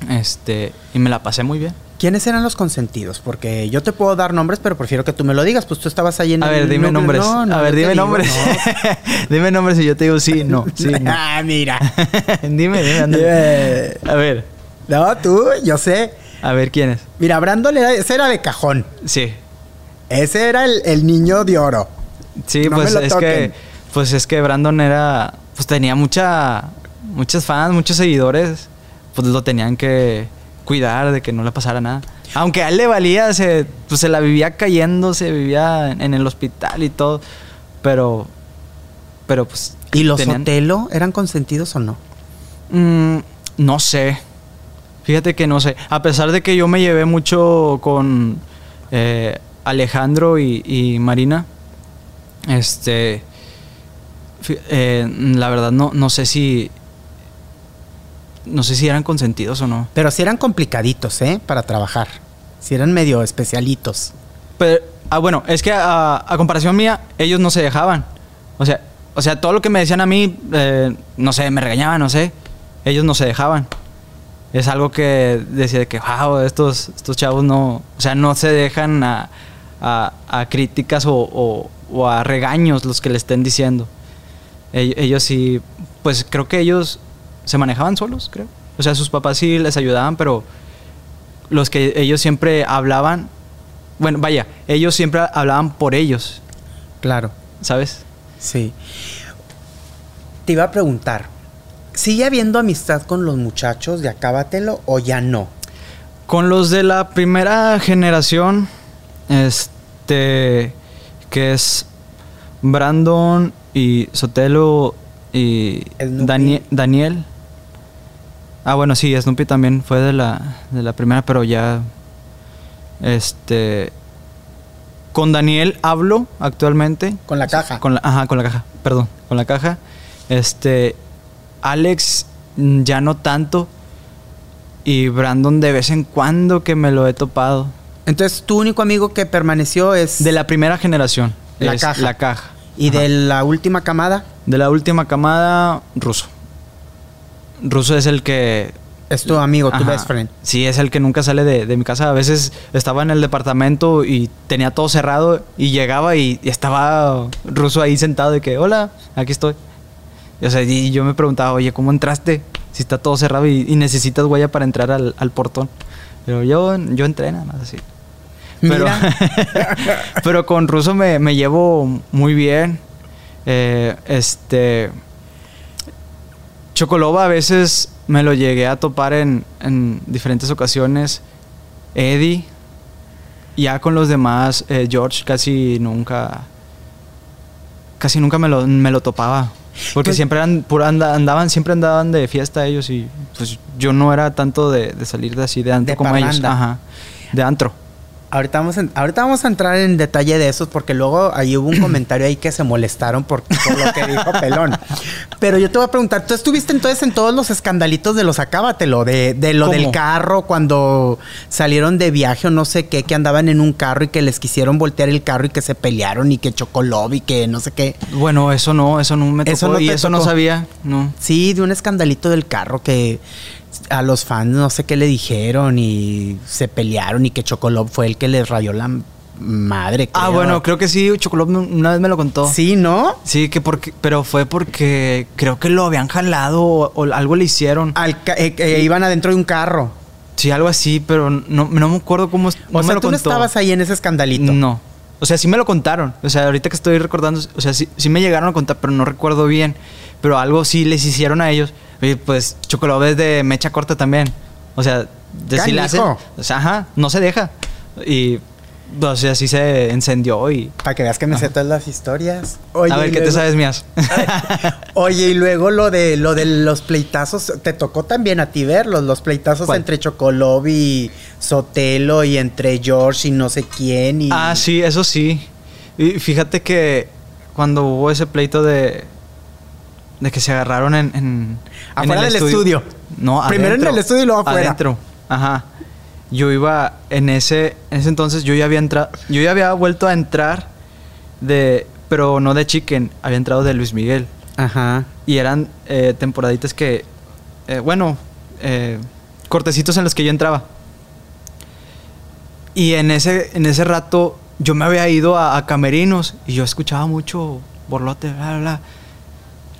Este, y me la pasé muy bien. ¿Quiénes eran los consentidos? Porque yo te puedo dar nombres, pero prefiero que tú me lo digas. Pues tú estabas ahí en A el ver, dime núcleo. nombres. No, no, a ver, dime digo, nombres. no. dime nombres y yo te digo sí, no. Sí, ah, mira. dime, dime, ándale. A ver. No, tú, yo sé. A ver, ¿quién es? Mira, Brandon era, ese era de cajón. Sí. Ese era el, el niño de oro. Sí, No pues es que pues es que Brandon era pues tenía mucha muchos fans, muchos seguidores, pues lo tenían que cuidar de que no le pasara nada. Aunque a él le valía, se, pues se la vivía cayendo, se vivía en, en el hospital y todo, pero pero pues ¿Y los tenían- Sotelo eran consentidos o no? Mm, no sé. Fíjate que no sé. A pesar de que yo me llevé mucho con eh, Alejandro y, y Marina, este, eh, la verdad no, no sé si, no sé si eran consentidos o no. Pero sí eran complicaditos, ¿eh? Para trabajar. Sí eran medio especialitos. Pero, ah, bueno, es que a, a comparación mía, ellos no se dejaban. O sea, o sea, todo lo que me decían a mí, eh, no sé, me regañaban, no sé. ellos no se dejaban. Es algo que decía que, wow, estos, estos chavos no, o sea, no se dejan a, a- a críticas o, o- o a regaños los que le estén diciendo. Ell- Ellos sí, pues creo que ellos se manejaban solos, creo. O sea, sus papás sí les ayudaban, pero los que ellos siempre hablaban, bueno, vaya, ellos siempre hablaban por ellos, Claro, ¿sabes? sí. Te iba a preguntar, ¿sigue habiendo amistad con los muchachos de Acábatelo o ya no? Con los de la primera generación, este, que es Brandon y Sotelo y. Danie- Daniel. Ah, bueno, sí, Snoopy también fue de la, de la primera, pero ya, este, con Daniel hablo actualmente. Con la caja. Con la, ajá, con la caja, perdón, con la caja. Este, Alex mm, ya no tanto. Y Brandon de vez en cuando que me lo he topado. Entonces, tu único amigo que permaneció es... De la primera generación. La es caja. La caja. ¿Y Ajá. de la última camada? De la última camada, ruso. Ruso es el que... Es tu amigo, tu best friend. Sí, es el que nunca sale de, de mi casa. A veces estaba en el departamento y tenía todo cerrado y llegaba y, y estaba ruso ahí sentado de que, hola, aquí estoy. Y, o sea, y yo me preguntaba, oye, ¿cómo entraste? Si está todo cerrado y, y necesitas huella para entrar al, al portón. Pero yo, yo entré nada más así. Pero, pero con ruso me, me llevo muy bien. Eh, este. Chocoloba a veces me lo llegué a topar en, en diferentes ocasiones. Eddie. Ya con los demás, eh, George casi nunca. Casi nunca me lo, me lo topaba. Porque Pues- siempre eran, andaban, siempre andaban de fiesta ellos y pues yo no era tanto de, de salir de así de antro De como ellos. Ajá. De antro. Ahorita vamos, en- ahorita vamos a entrar en detalle de esos porque luego ahí hubo un comentario ahí que se molestaron por, por lo que dijo Pelón. Pero yo te voy a preguntar, ¿tú estuviste entonces en todos los escandalitos de los Acábatelo? De, de lo ¿Cómo? del carro cuando salieron de viaje o no sé qué, que andaban en un carro y que les quisieron voltear el carro y que se pelearon y que chocó lobby y que no sé qué. Bueno, eso no, eso no me tocó Eso no y eso no sabía, no. Sí, de un escandalito del carro que a los fans no sé qué le dijeron y se pelearon y que Chocolob fue el que les rayó la madre. Ah, bueno, creo que sí, Chocolate una vez me lo contó. Sí, ¿no? Sí, que porque, pero fue porque creo que lo habían jalado o, o algo le hicieron. Al eh, eh, iban adentro de un carro. Sí, algo así, pero no, no me acuerdo cómo. O no me sea, tú no estabas ahí en ese escandalito. No. O sea, sí me lo contaron. O sea, ahorita que estoy recordando, o sea, sí, sí me llegaron a contar, pero no recuerdo bien. Pero algo sí les hicieron a ellos. Y pues Chocolate es de mecha corta también. O sea, de si le hacen. Canijo. O sea, ajá, no se deja. Y. O sea, sí se encendió y. Para que veas que me sé todas las historias. a ver, ¿qué te sabes mías? Oye, y luego lo de lo de los pleitazos, te tocó también a ti verlos, los pleitazos ¿Cuál? entre Chocolov y Sotelo y entre George y no sé quién y Ah, sí, eso sí. Y fíjate que cuando hubo ese pleito de. De que se agarraron en. en Afuera en el del estudio. No, Primero en el estudio y luego afuera. Adentro. Ajá. Yo iba. En ese, en ese entonces yo ya había entrado. Yo ya había vuelto a entrar de. Pero no de Chicken, había entrado de Luis Miguel. Ajá. Y eran eh, temporaditas que. eh, bueno, eh, cortecitos en los que yo entraba. Y en ese, en ese rato yo me había ido a, a camerinos y yo escuchaba mucho borlote, bla, bla, bla.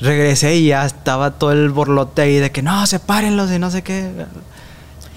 Regresé y ya estaba todo el borlote ahí de que no, sepárenlos y no sé qué.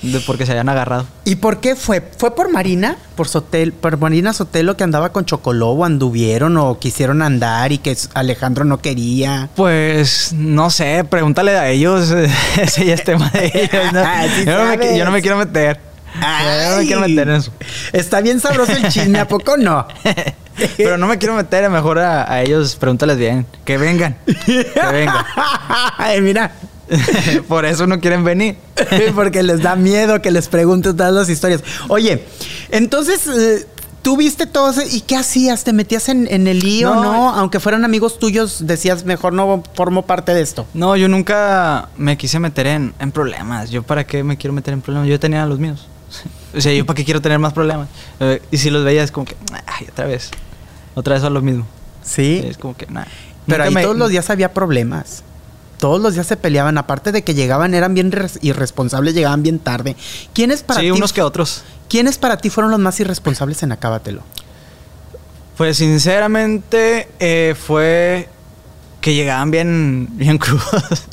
De porque se habían agarrado. ¿Y por qué fue? ¿Fue por Marina? ¿Por Sotel, por Marina Sotelo que andaba con Chocolobo, anduvieron o quisieron andar y que Alejandro no quería? Pues no sé, pregúntale a ellos. Ese ya es tema de ellos. ¿no? Ah, Sí yo, no me, yo no me quiero meter. No me quiero meter en eso. Está bien sabroso el chisme, ¿a poco no? Pero no me quiero meter, mejor a, a ellos pregúntales bien. Que vengan. Que vengan. Ay, mira. Por eso no quieren venir. Porque les da miedo que les preguntes todas las historias. Oye, entonces, eh, tú viste todo eso y ¿qué hacías? ¿Te metías en, en el lío, No. no. Aunque fueran amigos tuyos, decías, mejor no formo parte de esto. No, yo nunca me quise meter en, en problemas. Yo para qué me quiero meter en problemas. Yo tenía los míos. O sea, yo para qué quiero tener más problemas. Eh, y si los veía es como que, ay, otra vez. Otra vez a lo mismo. Sí. Es como que, nada. Pero ahí todos los días había problemas. Todos los días se peleaban. Aparte de que llegaban, eran bien res- irresponsables, llegaban bien tarde. ¿Quiénes para sí, ti? unos que otros. ¿Quiénes para ti fueron los más irresponsables en Acábatelo? Pues sinceramente eh, fue que llegaban bien, bien crudos.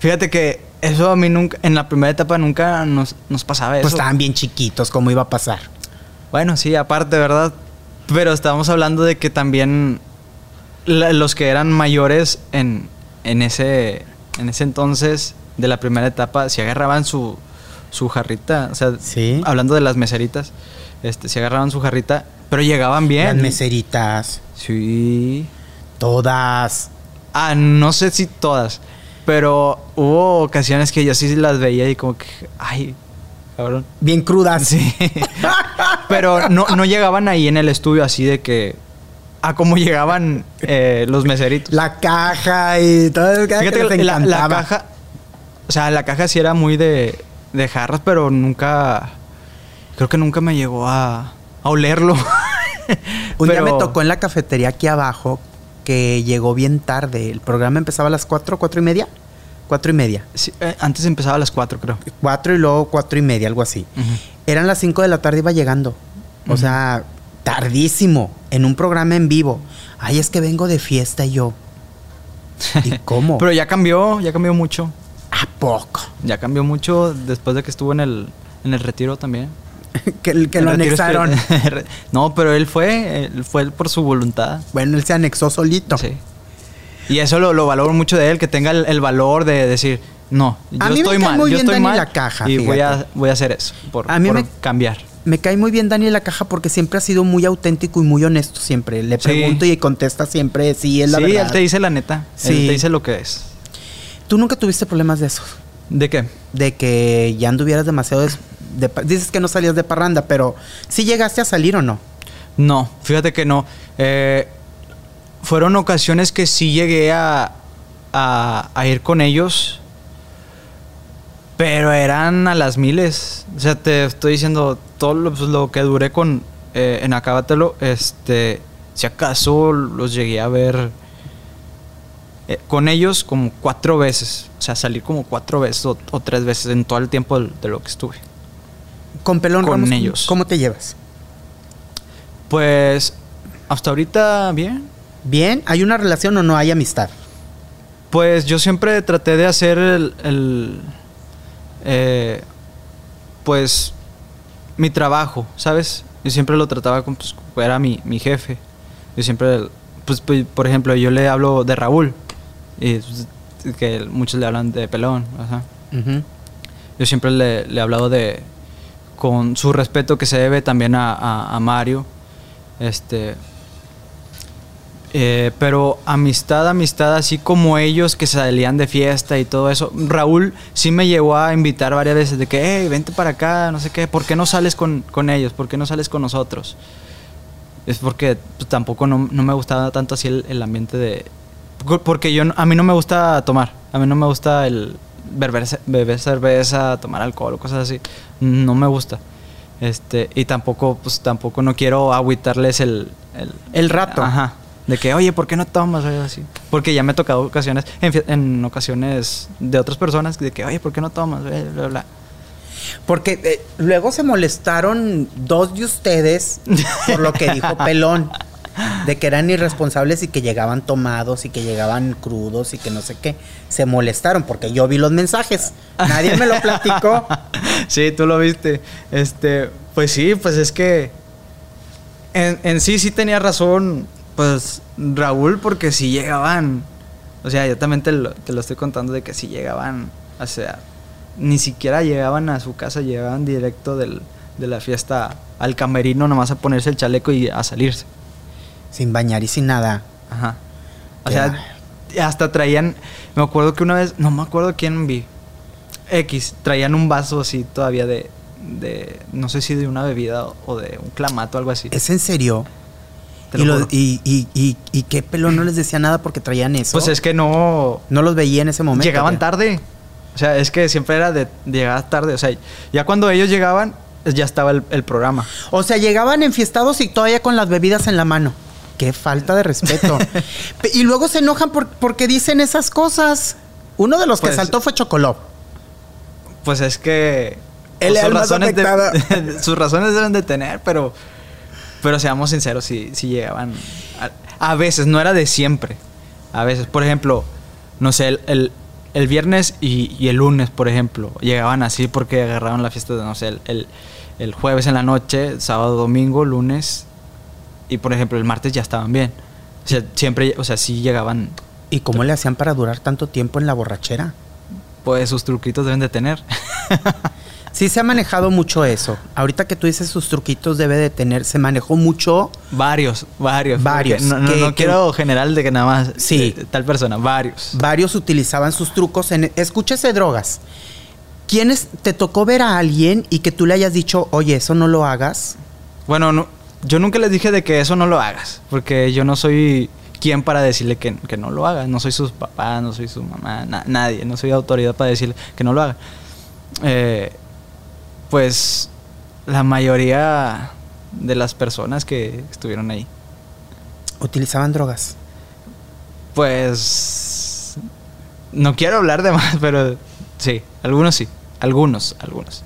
Fíjate que eso a mí nunca, en la primera etapa nunca nos, nos pasaba eso. Pues estaban bien chiquitos, ¿cómo iba a pasar? Bueno, sí, aparte, ¿verdad? Pero estábamos hablando de que también la- los que eran mayores en, en, ese, en ese entonces de la primera etapa, se agarraban su, su jarrita. O sea, Sí. hablando de las meseritas, este, se agarraban su jarrita, pero llegaban bien. Las meseritas, Sí. todas. Ah, no sé si todas, pero hubo ocasiones que yo sí las veía y como que, ay, cabrón. Bien crudas. Sí. Pero no, no llegaban ahí en el estudio así de que. A como llegaban eh, los meseritos. La caja y todo eso que Fíjate les que la, la caja. O sea, la caja sí era muy de, de jarras, pero nunca. Creo que nunca me llegó a, a olerlo. Un día me tocó en la cafetería aquí abajo que llegó bien tarde. El programa empezaba a las cuatro, cuatro y media. Cuatro y media. Sí, eh, antes empezaba a las 4, creo. Cuatro y luego cuatro y media, algo así. Eran las cinco de la tarde, iba llegando. O sea, tardísimo. En un programa en vivo. Ay, es que vengo de fiesta y yo. ¿Y cómo? Pero ya cambió, ya cambió mucho. ¿A poco? Ya cambió mucho después de que estuvo en el, en el retiro también. que que lo anexaron. no, pero él fue, él fue por su voluntad. bueno, él se anexó solito. Sí. Y eso lo, lo valoro mucho de él, que tenga el, el valor de decir, no, yo estoy mal, yo estoy Dani mal La Caja, y voy a, voy a hacer eso, por, A mí por me- cambiar. Me cae muy bien Dani La Caja porque siempre ha sido muy auténtico y muy honesto siempre. Le Sí. pregunto y contesta siempre, sí, es la sí, verdad. él te dice la neta, Sí. él te dice lo que es. ¿Tú nunca tuviste problemas de esos? ¿De qué? De que ya anduvieras demasiado... des- dices que no salías de parranda, pero ¿sí llegaste a salir o no? No, fíjate que no. Eh, fueron ocasiones que sí llegué a, a, ir con ellos, pero eran a las miles. O sea, te estoy diciendo todo lo, pues, que duré con eh, en Acábatelo. Este, si acaso los llegué a ver eh, con ellos como cuatro veces. O sea, salir como cuatro veces o, tres veces en todo el tiempo de lo que estuve. Con Pelón Con Ramos, ellos. ¿cómo te llevas? Pues hasta ahorita bien. ¿Bien? ¿Hay una relación o no hay amistad? Pues yo siempre traté de hacer el, el, eh, pues mi trabajo, ¿sabes? Yo siempre lo trataba como pues, era mi, mi jefe. Yo siempre, pues, pues, por ejemplo, yo le hablo de Raúl y pues, que muchos le hablan de Pelón, ajá. Yo siempre le, le he hablado de con su respeto que se debe también a, Mario. Este. eh, pero amistad, amistad, así como ellos que salían de fiesta y todo eso. Raúl sí me llegó a invitar varias veces de que, hey, vente para acá, no sé qué, ¿por qué no sales con, con ellos? ¿Por qué no sales con nosotros? Es porque pues, tampoco no, no me gustaba tanto así el, ambiente de... Porque yo, a mí no me gusta tomar, a mí no me gusta el beber, beber cerveza, tomar alcohol o cosas así. No me gusta. Este, y tampoco, pues tampoco no quiero agüitarles el, el, El rato. Ajá. De que, oye, ¿por qué no tomas? Así. Porque ya me ha tocado ocasiones, en, en ocasiones de otras personas, de que, oye, ¿por qué no tomas? Bla, bla, bla. Porque eh, luego se molestaron dos de ustedes por lo que dijo Pelón. De que eran irresponsables y que llegaban tomados y que llegaban crudos y que no sé qué. Se molestaron porque yo vi los mensajes. Nadie me lo platicó. sí, tú lo viste. Este, pues sí, pues es que en, en sí sí tenía razón, pues Raúl, porque sí llegaban. O sea, yo también te lo, te lo estoy contando de que sí llegaban, o sea, ni siquiera llegaban a su casa, llegaban directo del, de la fiesta al camerino nomás a ponerse el chaleco y a salirse. Sin bañar y sin nada. Ajá. O sea, hasta traían. Me acuerdo que una vez. No me acuerdo quién vi. X. Traían un vaso así todavía de. de no sé si de una bebida o de un clamato o algo así. ¿Es en serio? Y, lo y, y, y, y qué Pelón no les decía nada porque traían eso. Pues es que no. No los veía en ese momento. llegaban ¿qué? tarde. O sea, es que siempre era de, de llegar tarde. O sea, ya cuando ellos llegaban, ya estaba el, el programa. O sea, llegaban enfiestados y todavía con las bebidas en la mano. Qué falta de respeto. Pe- y luego se enojan por- porque dicen esas cosas. Uno de los que Pues- saltó fue Chocolop. Pues es que. Él pues, de- sus razones deben de tener, pero. Pero seamos sinceros, si, si llegaban. A, a veces, no era de siempre. A veces, por ejemplo, no sé, el, el, el viernes y, y el lunes, por ejemplo, llegaban así porque agarraron la fiesta de, no sé, el, el, el jueves en la noche, sábado, domingo, lunes. Y por ejemplo, el martes ya estaban bien. O sea, siempre, o sea, sí llegaban. ¿Y cómo le hacían para durar tanto tiempo en la borrachera? Pues sus truquitos deben de tener. Sí se ha manejado mucho eso. Ahorita que tú dices sus truquitos debe de tener, se manejó mucho. Varios, varios. Varios, No, no- que- no que- quiero general de que nada más Sí. eh, tal persona, varios. Varios utilizaban sus trucos en... Escúchese drogas. ¿Quiénes te tocó ver a alguien y que tú le hayas dicho, oye, eso no lo hagas? Bueno, no, yo nunca les dije de que eso no lo hagas, porque yo no soy quien para decirle que, que no lo haga. No soy sus papás, no soy su mamá, na- nadie. No soy autoridad para decirle que no lo haga. Eh, pues la mayoría de las personas que estuvieron ahí, Utilizaban drogas. pues no quiero hablar de más, pero sí, algunos sí, algunos, algunos.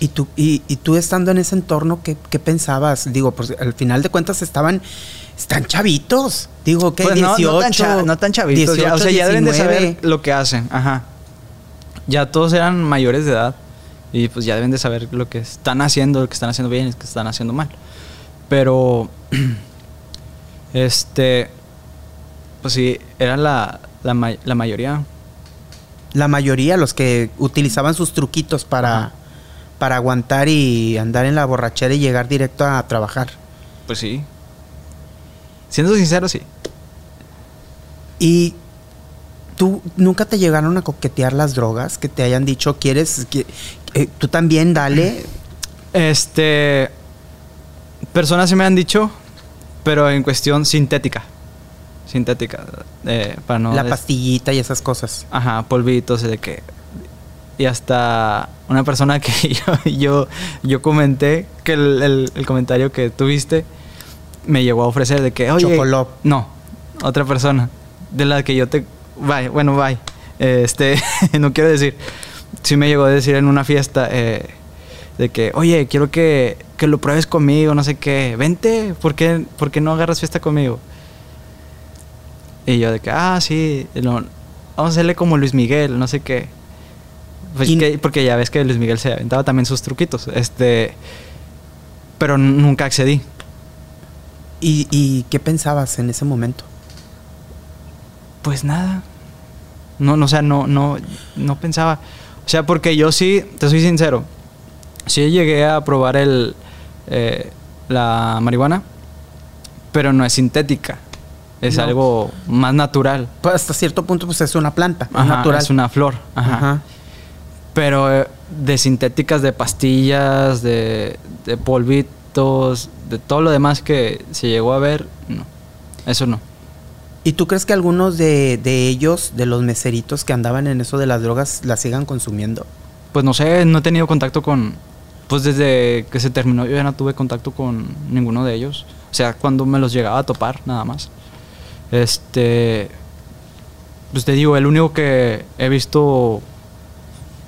¿Y tú, y, y tú estando en ese entorno, ¿qué, qué pensabas? Digo, pues al final de cuentas estaban... Están chavitos. Digo, ¿qué? Pues no, 18, no tan, cha- no tan chavitos. ya, o sea, ya deben de 19. saber lo que hacen. Ajá. Ya todos eran mayores de edad. Y pues ya deben de saber lo que están haciendo, lo que están haciendo bien y lo que están haciendo mal. Pero. este. Pues sí, era la, la, ma- la mayoría. La mayoría, los que utilizaban sus truquitos para, Ajá. para aguantar y andar en la borrachera y llegar directo a trabajar. Pues sí. Siendo sincero, sí. ¿Y tú nunca te llegaron a coquetear las drogas? Que te hayan dicho, ¿quieres? que eh, tú también dale. Este. Personas se me han dicho, pero en cuestión sintética. Sintética. eh, para no la pastillita y esas cosas. Ajá, polvitos de que. Y hasta una persona que yo, yo, yo comenté, que el, el- el comentario que tuviste me llegó a ofrecer de que, oye. Chocolop. No, otra persona. De la que yo te. Bye, bueno, bye. Este, no quiero decir. Sí me llegó a decir en una fiesta eh, de que, oye, quiero que, que lo pruebes conmigo, no sé qué. Vente, ¿por qué, por qué no agarras fiesta conmigo? Y yo de que, ah, sí, lo- vamos a hacerle como Luis Miguel, no sé qué. Pues que- porque ya ves que Luis Miguel se aventaba también sus truquitos. Este. Pero nunca accedí. ¿Y, y qué pensabas en ese momento? Pues nada. No, no, o sea, no, no, no pensaba. O sea, porque yo sí, te soy sincero. Sí llegué a probar el, eh, la marihuana, pero no es sintética. Es No. algo más natural. Pues hasta cierto punto, pues es una planta, Ajá, natural. Es una flor. Ajá. Ajá. Pero eh, de sintéticas, de pastillas, de, de polvitos, de todo lo demás que se llegó a ver, no. Eso no. ¿Y tú crees que algunos de, de ellos, de los meseritos que andaban en eso de las drogas, las sigan consumiendo? Pues no sé, no he tenido contacto con. Pues desde que se terminó, yo ya no tuve contacto con ninguno de ellos. O sea, cuando me los llegaba a topar, nada más. Este. Pues te digo, el único que he visto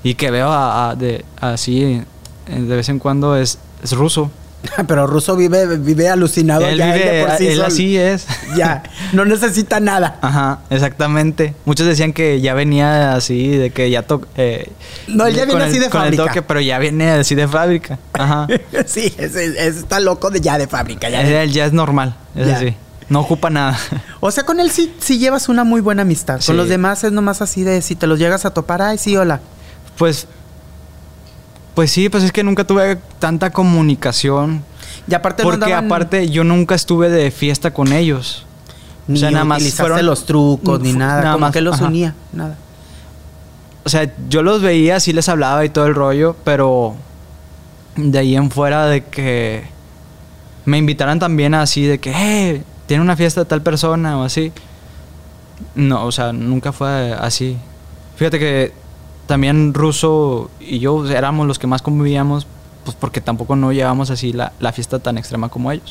y que veo a- a- de, así de vez en cuando es, es ruso. Pero Russo vive, vive alucinado él ya, vive, por sí él así es. Ya, no necesita nada. Ajá, exactamente. Muchos decían que ya venía así, de que ya to eh, No, él ya viene el- así de con el fábrica. toque, pero ya viene así de fábrica. Ajá. sí, ese está loco de ya de fábrica. Ya de- Él ya es normal, es Ya. así. No ocupa nada. O sea, con él sí, sí llevas una muy buena amistad. Sí. Con los demás es nomás así de si te los llegas a topar, ay, sí, hola. Pues. Pues sí, pues es que nunca tuve tanta comunicación. Y aparte no Porque andaban aparte yo nunca estuve de fiesta con ellos. ni o sea, nada más fueron- los trucos ni nada, nada como más, que los ajá. unía, nada. O sea, yo los veía, sí les hablaba y todo el rollo, pero de ahí en fuera de que me invitaran también así de que, eh, tiene una fiesta tal persona o así. No, o sea, nunca fue así. Fíjate que también Russo y yo éramos los que más convivíamos, pues porque tampoco no llevamos así la, la fiesta tan extrema como ellos.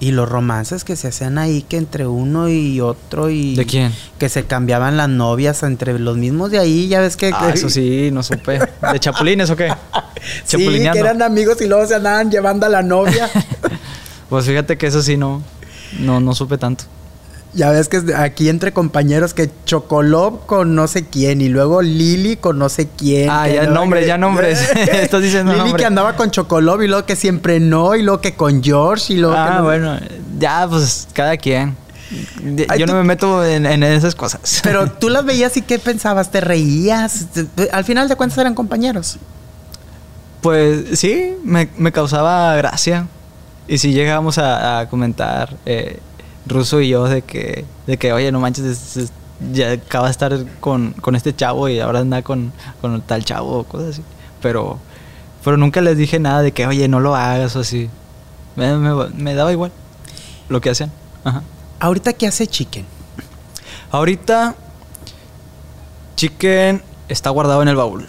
Y los romances que se hacían ahí, que entre uno y otro y... ¿De quién? Que se cambiaban las novias entre los mismos de ahí, ya ves que... Ah, eso sí, no supe. ¿De chapulines o qué? sí, que eran amigos y luego se andaban llevando a la novia. pues fíjate que eso sí no, no, no supe tanto. Ya ves que aquí entre compañeros que Chocolop con no sé quién y luego Lili con no sé quién. Ah, ya nombres, ya nombres. Estás diciendo Lili que andaba con Chocolop y luego que siempre no y luego que con George y luego Ah, bueno, ya pues cada quien. Yo no me meto en, esas cosas. Pero tú las veías y qué pensabas, te reías. Al final de cuentas eran compañeros. Pues sí, me, causaba gracia. Y si llegábamos a, comentar eh, Ruso y yo de que, de que oye, no manches, ya acaba de estar con, este chavo y ahora anda con, con tal chavo o cosas así. Pero, pero nunca les dije nada de que, oye, no lo hagas o así. Me, daba igual lo que hacían. Ajá. ¿Ahorita qué hace Chicken? Ahorita Chicken está guardado en el baúl.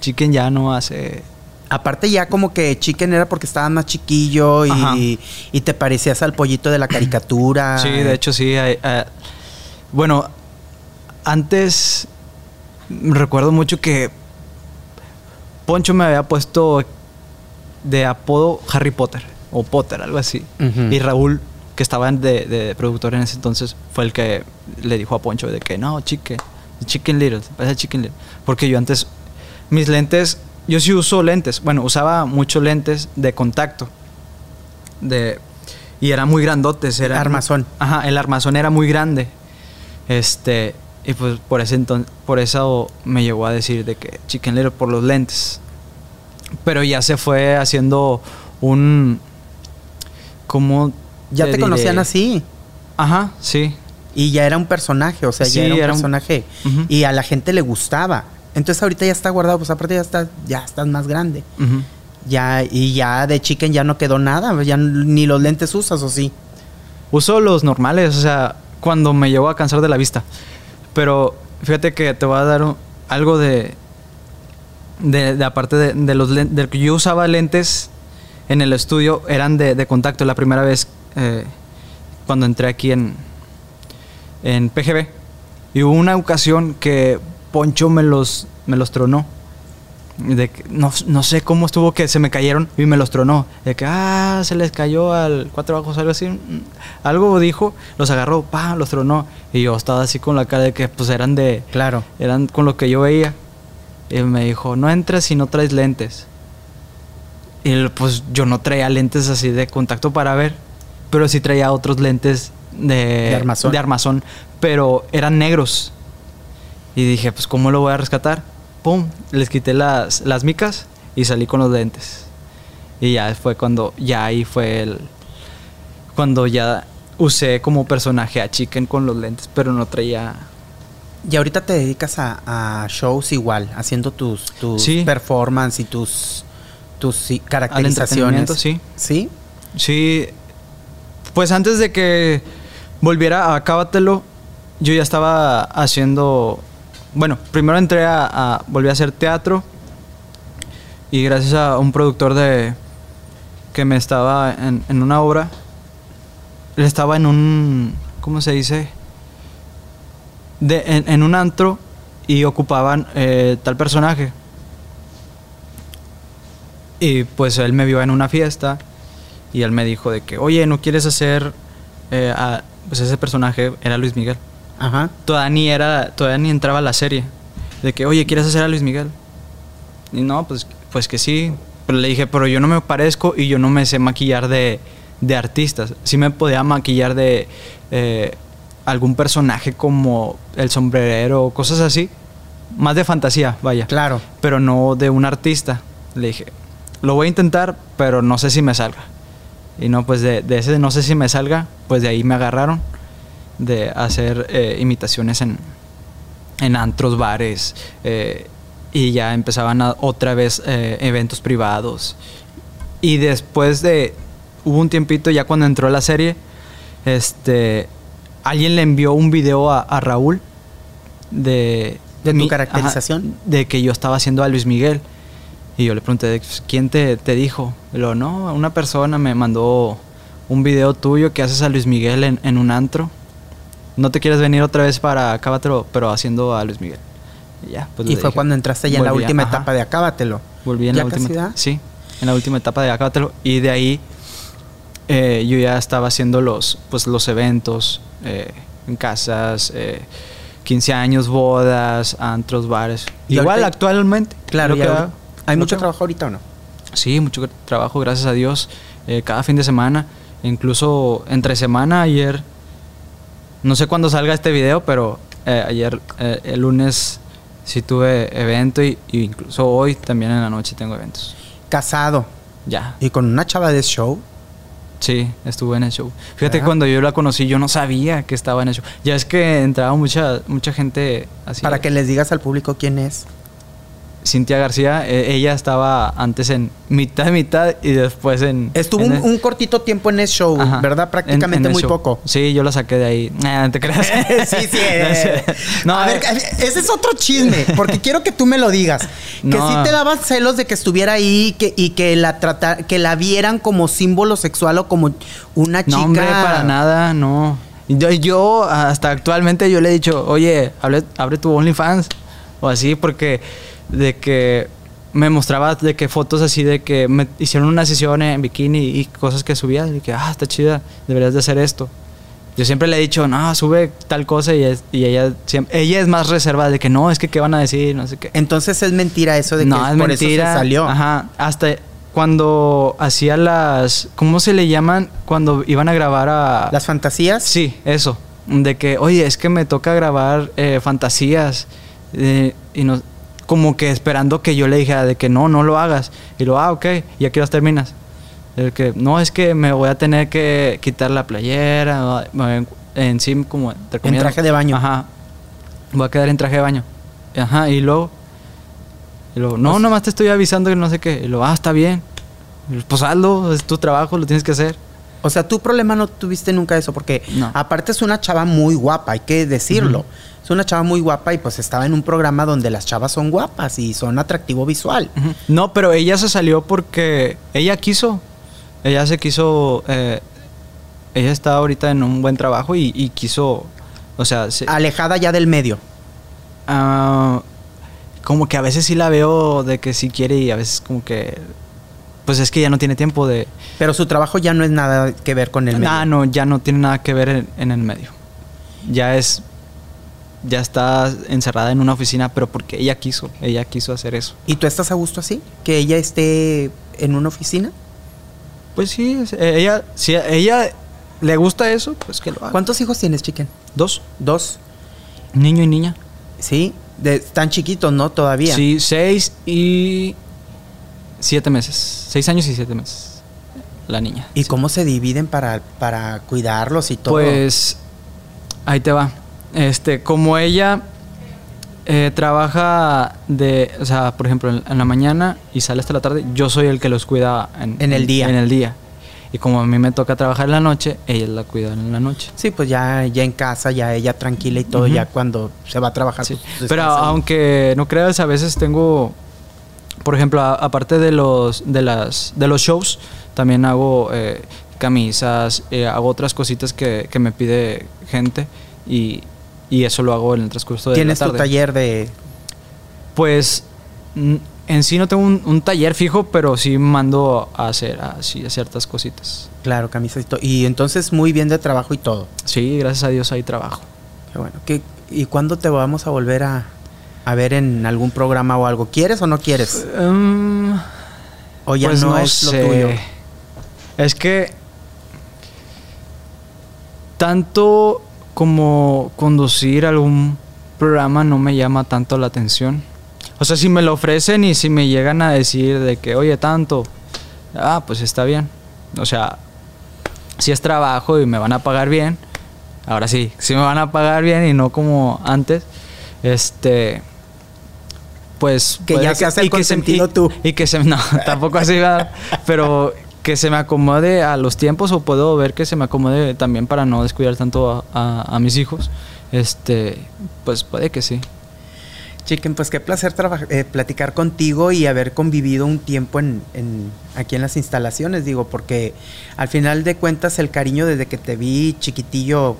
Chicken ya no hace Aparte ya como que Chicken era porque estaba más chiquillo y, te parecías al pollito de la caricatura. Sí, de hecho sí. Eh, bueno, antes recuerdo mucho que Poncho me había puesto de apodo Harry Potter o Potter, algo así. Y Raúl, que estaba de, productor en ese entonces, fue el que le dijo a Poncho de que no, Chicken, Chicken Little, parece Chicken Little. Porque yo antes, mis lentes yo sí uso lentes. Bueno, usaba muchos lentes de contacto. De, y eran muy grandotes. Era, armazón. Ajá, el armazón era muy grande. Este, y pues por ese entonces, por eso me llegó a decir de que Chicken Little por los lentes. Pero ya se fue haciendo un. ¿Cómo.? Ya te, conocían así. Ajá, sí. Y ya era un personaje, o sea, ya era un personaje. Y a la gente le gustaba. Entonces ahorita ya está guardado, pues aparte ya está, ya estás más grande. Ya, y ya de chicken ya no quedó nada, ya ni los lentes usas, ¿o sí? Uso los normales, o sea, cuando me llevo a cansar de la vista. Pero fíjate que te voy a dar algo de, de, aparte de, los lentes, que yo usaba lentes en el estudio, eran de, contacto la primera vez eh, cuando entré aquí en, en PGB. Y hubo una ocasión que Poncho me los, me los tronó. De que, no, no, sé cómo estuvo que se me cayeron y me los tronó. De que, ah, se les cayó al cuatro bajos, algo así. Algo dijo, los agarró, pa, los tronó. Y yo estaba así con la cara de que, pues eran de. Claro. Eran con lo que yo veía. Y me dijo, no entres si no traes lentes. Y pues yo no traía lentes así de contacto para ver, pero sí traía otros lentes de, de armazón. De armazón, pero eran negros. Y dije, pues, ¿cómo lo voy a rescatar? Pum, les quité las, las micas y salí con los lentes. Y ya fue cuando, ya ahí fue el. Cuando ya usé como personaje a Chicken con los lentes, pero no traía. Y ahorita te dedicas a, shows igual, haciendo tus, tus performance y tus, tus caracterizaciones. sí. ¿Sí? Sí. Pues antes de que volviera a Acábatelo, yo ya estaba haciendo bueno, primero entré a, volví a hacer teatro y gracias a un productor de que me estaba en, una obra, él estaba en un, ¿cómo se dice? De, en, un antro y ocupaban eh, tal personaje. Y pues él me vio en una fiesta y él me dijo de que, oye, ¿no quieres hacer eh, a, pues ese personaje? Era Luis Miguel. Ajá. Todavía ni era, todavía ni entraba la serie. De que, oye, ¿quieres hacer a Luis Miguel? Y no, pues, pues que sí. Pero le dije, pero yo no me parezco y yo no me sé maquillar de, de artistas. Sí me podía maquillar de eh, algún personaje como el sombrerero o cosas así. Más de fantasía, vaya. Claro. Pero no de un artista. Le dije, lo voy a intentar, pero no sé si me salga. Y no, pues de, de ese no sé si me salga, pues de ahí me agarraron de hacer eh, imitaciones en, en antros, bares, eh, y ya empezaban otra vez eh, eventos privados. Y después de, hubo un tiempito ya cuando entró la serie, este, alguien le envió un video a, Raúl de... ¿De mi, caracterización? de que yo estaba haciendo a Luis Miguel. Y yo le pregunté, ¿quién te, te dijo? Y lo, no, una persona me mandó un video tuyo que haces a Luis Miguel en, en un antro. No te quieres venir otra vez para Acábatelo, pero haciendo a Luis Miguel. Y ya, pues Y fue dije, cuando entraste ya en la última ajá. etapa de Acábatelo. Volví en ¿Ya la última da? Sí, en la última etapa de Acábatelo. Y de ahí eh, yo ya estaba haciendo los, pues, los eventos eh, en casas, eh, 15 años, bodas, antros, bares. Y Igual ahorita- actualmente. Claro, que. ¿Hay mucho trabajo ahorita o no? Sí, mucho trabajo, gracias a Dios. eh, cada fin de semana, incluso entre semana, ayer, no sé cuándo salga este video, pero eh, ayer, eh, el lunes, sí tuve evento y, y incluso hoy también en la noche tengo eventos. Casado. Ya, Y con una chava de show. sí, estuve en el show. Fíjate, que cuando yo la conocí, yo no sabía que estaba en el show. Ya es que entraba mucha, mucha gente así. Para que les digas al público quién es. Cintia García, eh, ella estaba antes en mitad, mitad y después en... Estuvo en un, el- un cortito tiempo en ese show, Ajá. ¿verdad? En- Prácticamente en muy show. poco. Sí, yo la saqué de ahí. No te creas. sí, sí. eh. No, a eh, ver, ese es otro chisme, porque quiero que tú me lo digas. Que No. sí te daban celos de que estuviera ahí que, y que la trata, que la vieran como símbolo sexual o como una chica. no, hombre, para nada, no. Yo, yo hasta actualmente yo le he dicho, oye, hable- abre tu OnlyFans o así, porque de que me mostraba de que fotos así de que me hicieron una sesión en bikini y cosas que subía, y que, ah, está chida, deberías de hacer esto. Yo siempre le he dicho, no, sube tal cosa y, es- y ella, siempre, ella es más reservada de que no, es que qué van a decir, no sé qué. Entonces es mentira eso de que no, es por mentira. eso se salió. Ajá. Hasta cuando hacía las. ¿Cómo se le llaman? Cuando iban a grabar a. Las fantasías. Sí, eso. De que, oye, es que me toca grabar eh, fantasías. eh, y no, como que esperando que yo le dijera de que no, no lo hagas. Y lo, ah, ok, y aquí las terminas. El que, no, es que me voy a tener que quitar la playera. me- En sí, como. En traje de baño. Ajá. Voy a quedar en traje de baño. Ajá, y luego. Y luego, no, Pues- nomás te estoy avisando que no sé qué. Y luego, ah, está bien. Pues hazlo, es tu trabajo, lo tienes que hacer. O sea, tu problema no tuviste nunca eso, porque No. aparte es una chava muy guapa, hay que decirlo. Es una chava muy guapa y pues estaba en un programa donde las chavas son guapas y son atractivo visual. No, pero ella se salió porque ella quiso. Ella se quiso. eh, ella está ahorita en un buen trabajo y, y quiso. O sea, se- Alejada ya del medio. ah, como que a veces sí la veo de que sí quiere y a veces como que. Pues es que ya no tiene tiempo de. Pero su trabajo ya no es nada que ver con el medio. Ah, no, ya no tiene nada que ver en, en el medio. Ya es. Ya está encerrada en una oficina, pero porque ella quiso. Ella quiso hacer eso. ¿Y tú estás a gusto así? ¿Que ella esté en una oficina? Pues sí, eh, ella. Si a ella le gusta eso, pues que lo haga. ¿Cuántos hijos tienes, chiquen? Dos. Dos. Niño y niña. ¿Sí? De, están chiquitos, ¿no? Todavía. Sí, seis y siete meses. Seis años y siete meses. La niña. ¿Y Sí. cómo se dividen para, para cuidarlos y todo? Pues ahí te va. Este, como ella eh, trabaja de, o sea, por ejemplo, en, en la mañana y sale hasta la tarde, yo soy el que los cuida en, En el día. En el día. Y como a mí me toca trabajar en la noche, ella la cuida en la noche. Sí, pues ya, ya en casa, ya ella tranquila y todo, ya cuando se va a trabajar. Sí. pues, Pero aunque no creas, a veces tengo, por ejemplo, a- aparte de los de las de los shows, también hago eh, camisas, eh, hago otras cositas que, que me pide gente y, y eso lo hago en el transcurso de Tienes la tu tarde. taller de... Pues en sí no tengo un, un taller fijo, pero sí mando a hacer así a ciertas cositas. Claro, camisas y todo. Y entonces muy bien de trabajo y todo. Sí, gracias a Dios hay trabajo. Qué bueno. ¿Qué- ¿Y cuándo te vamos a volver a, a ver en algún programa o algo? ¿Quieres o no quieres? Mm, O ya pues no, no es sé. lo tuyo. Es que tanto como conducir algún programa no me llama tanto la atención. O sea, si me lo ofrecen y si me llegan a decir de que, oye, tanto, ah, pues está bien. O sea, si es trabajo y me van a pagar bien, ahora sí, si me van a pagar bien y no como antes, este, pues... Que ya el se- consentido y- tú. Y que se... No, tampoco así, pero que se me acomode a los tiempos o puedo ver que se me acomode también para no descuidar tanto a, mis hijos, este, pues puede que sí. Chiquen, pues qué placer eh, platicar contigo y haber convivido un tiempo en, aquí en las instalaciones, digo, porque al final de cuentas el cariño desde que te vi chiquitillo,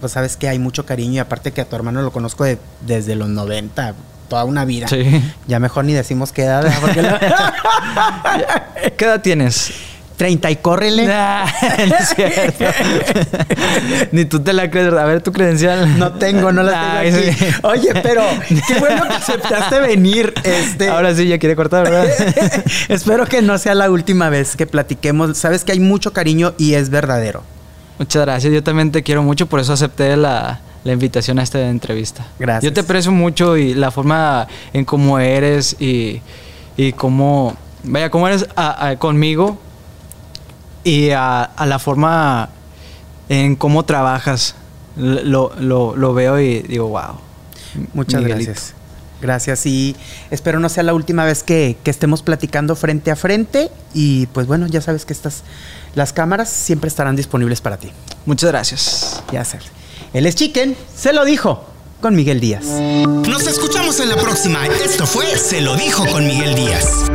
pues sabes que hay mucho cariño y aparte que a tu hermano lo conozco desde los 90, toda una vida. Sí. Ya mejor ni decimos qué edad. ¿Qué edad tienes? 30 y córrele. Ni tú te la crees. A ver tu credencial. No tengo, no la tengo aquí. Oye, pero qué bueno que aceptaste venir. Este. Ahora sí, ya quiere cortar, ¿verdad? Espero que no sea la última vez que platiquemos. Sabes que hay mucho cariño y es verdadero. Muchas gracias. Yo también te quiero mucho, por eso acepté la, invitación a esta entrevista. Gracias. Yo te aprecio mucho y la forma en cómo eres y, y cómo, vaya, cómo eres conmigo y a, la forma en cómo trabajas. Lo, lo, veo y digo, wow. Muchas gracias. Gracias y espero no sea la última vez que, que, estemos platicando frente a frente y pues bueno, ya sabes que estas, las cámaras siempre estarán disponibles para ti. Muchas gracias. Ya sabes. Él es Chicken, se lo dijo con Miguel Díaz. Nos escuchamos en la próxima. Esto fue Se lo dijo con Miguel Díaz.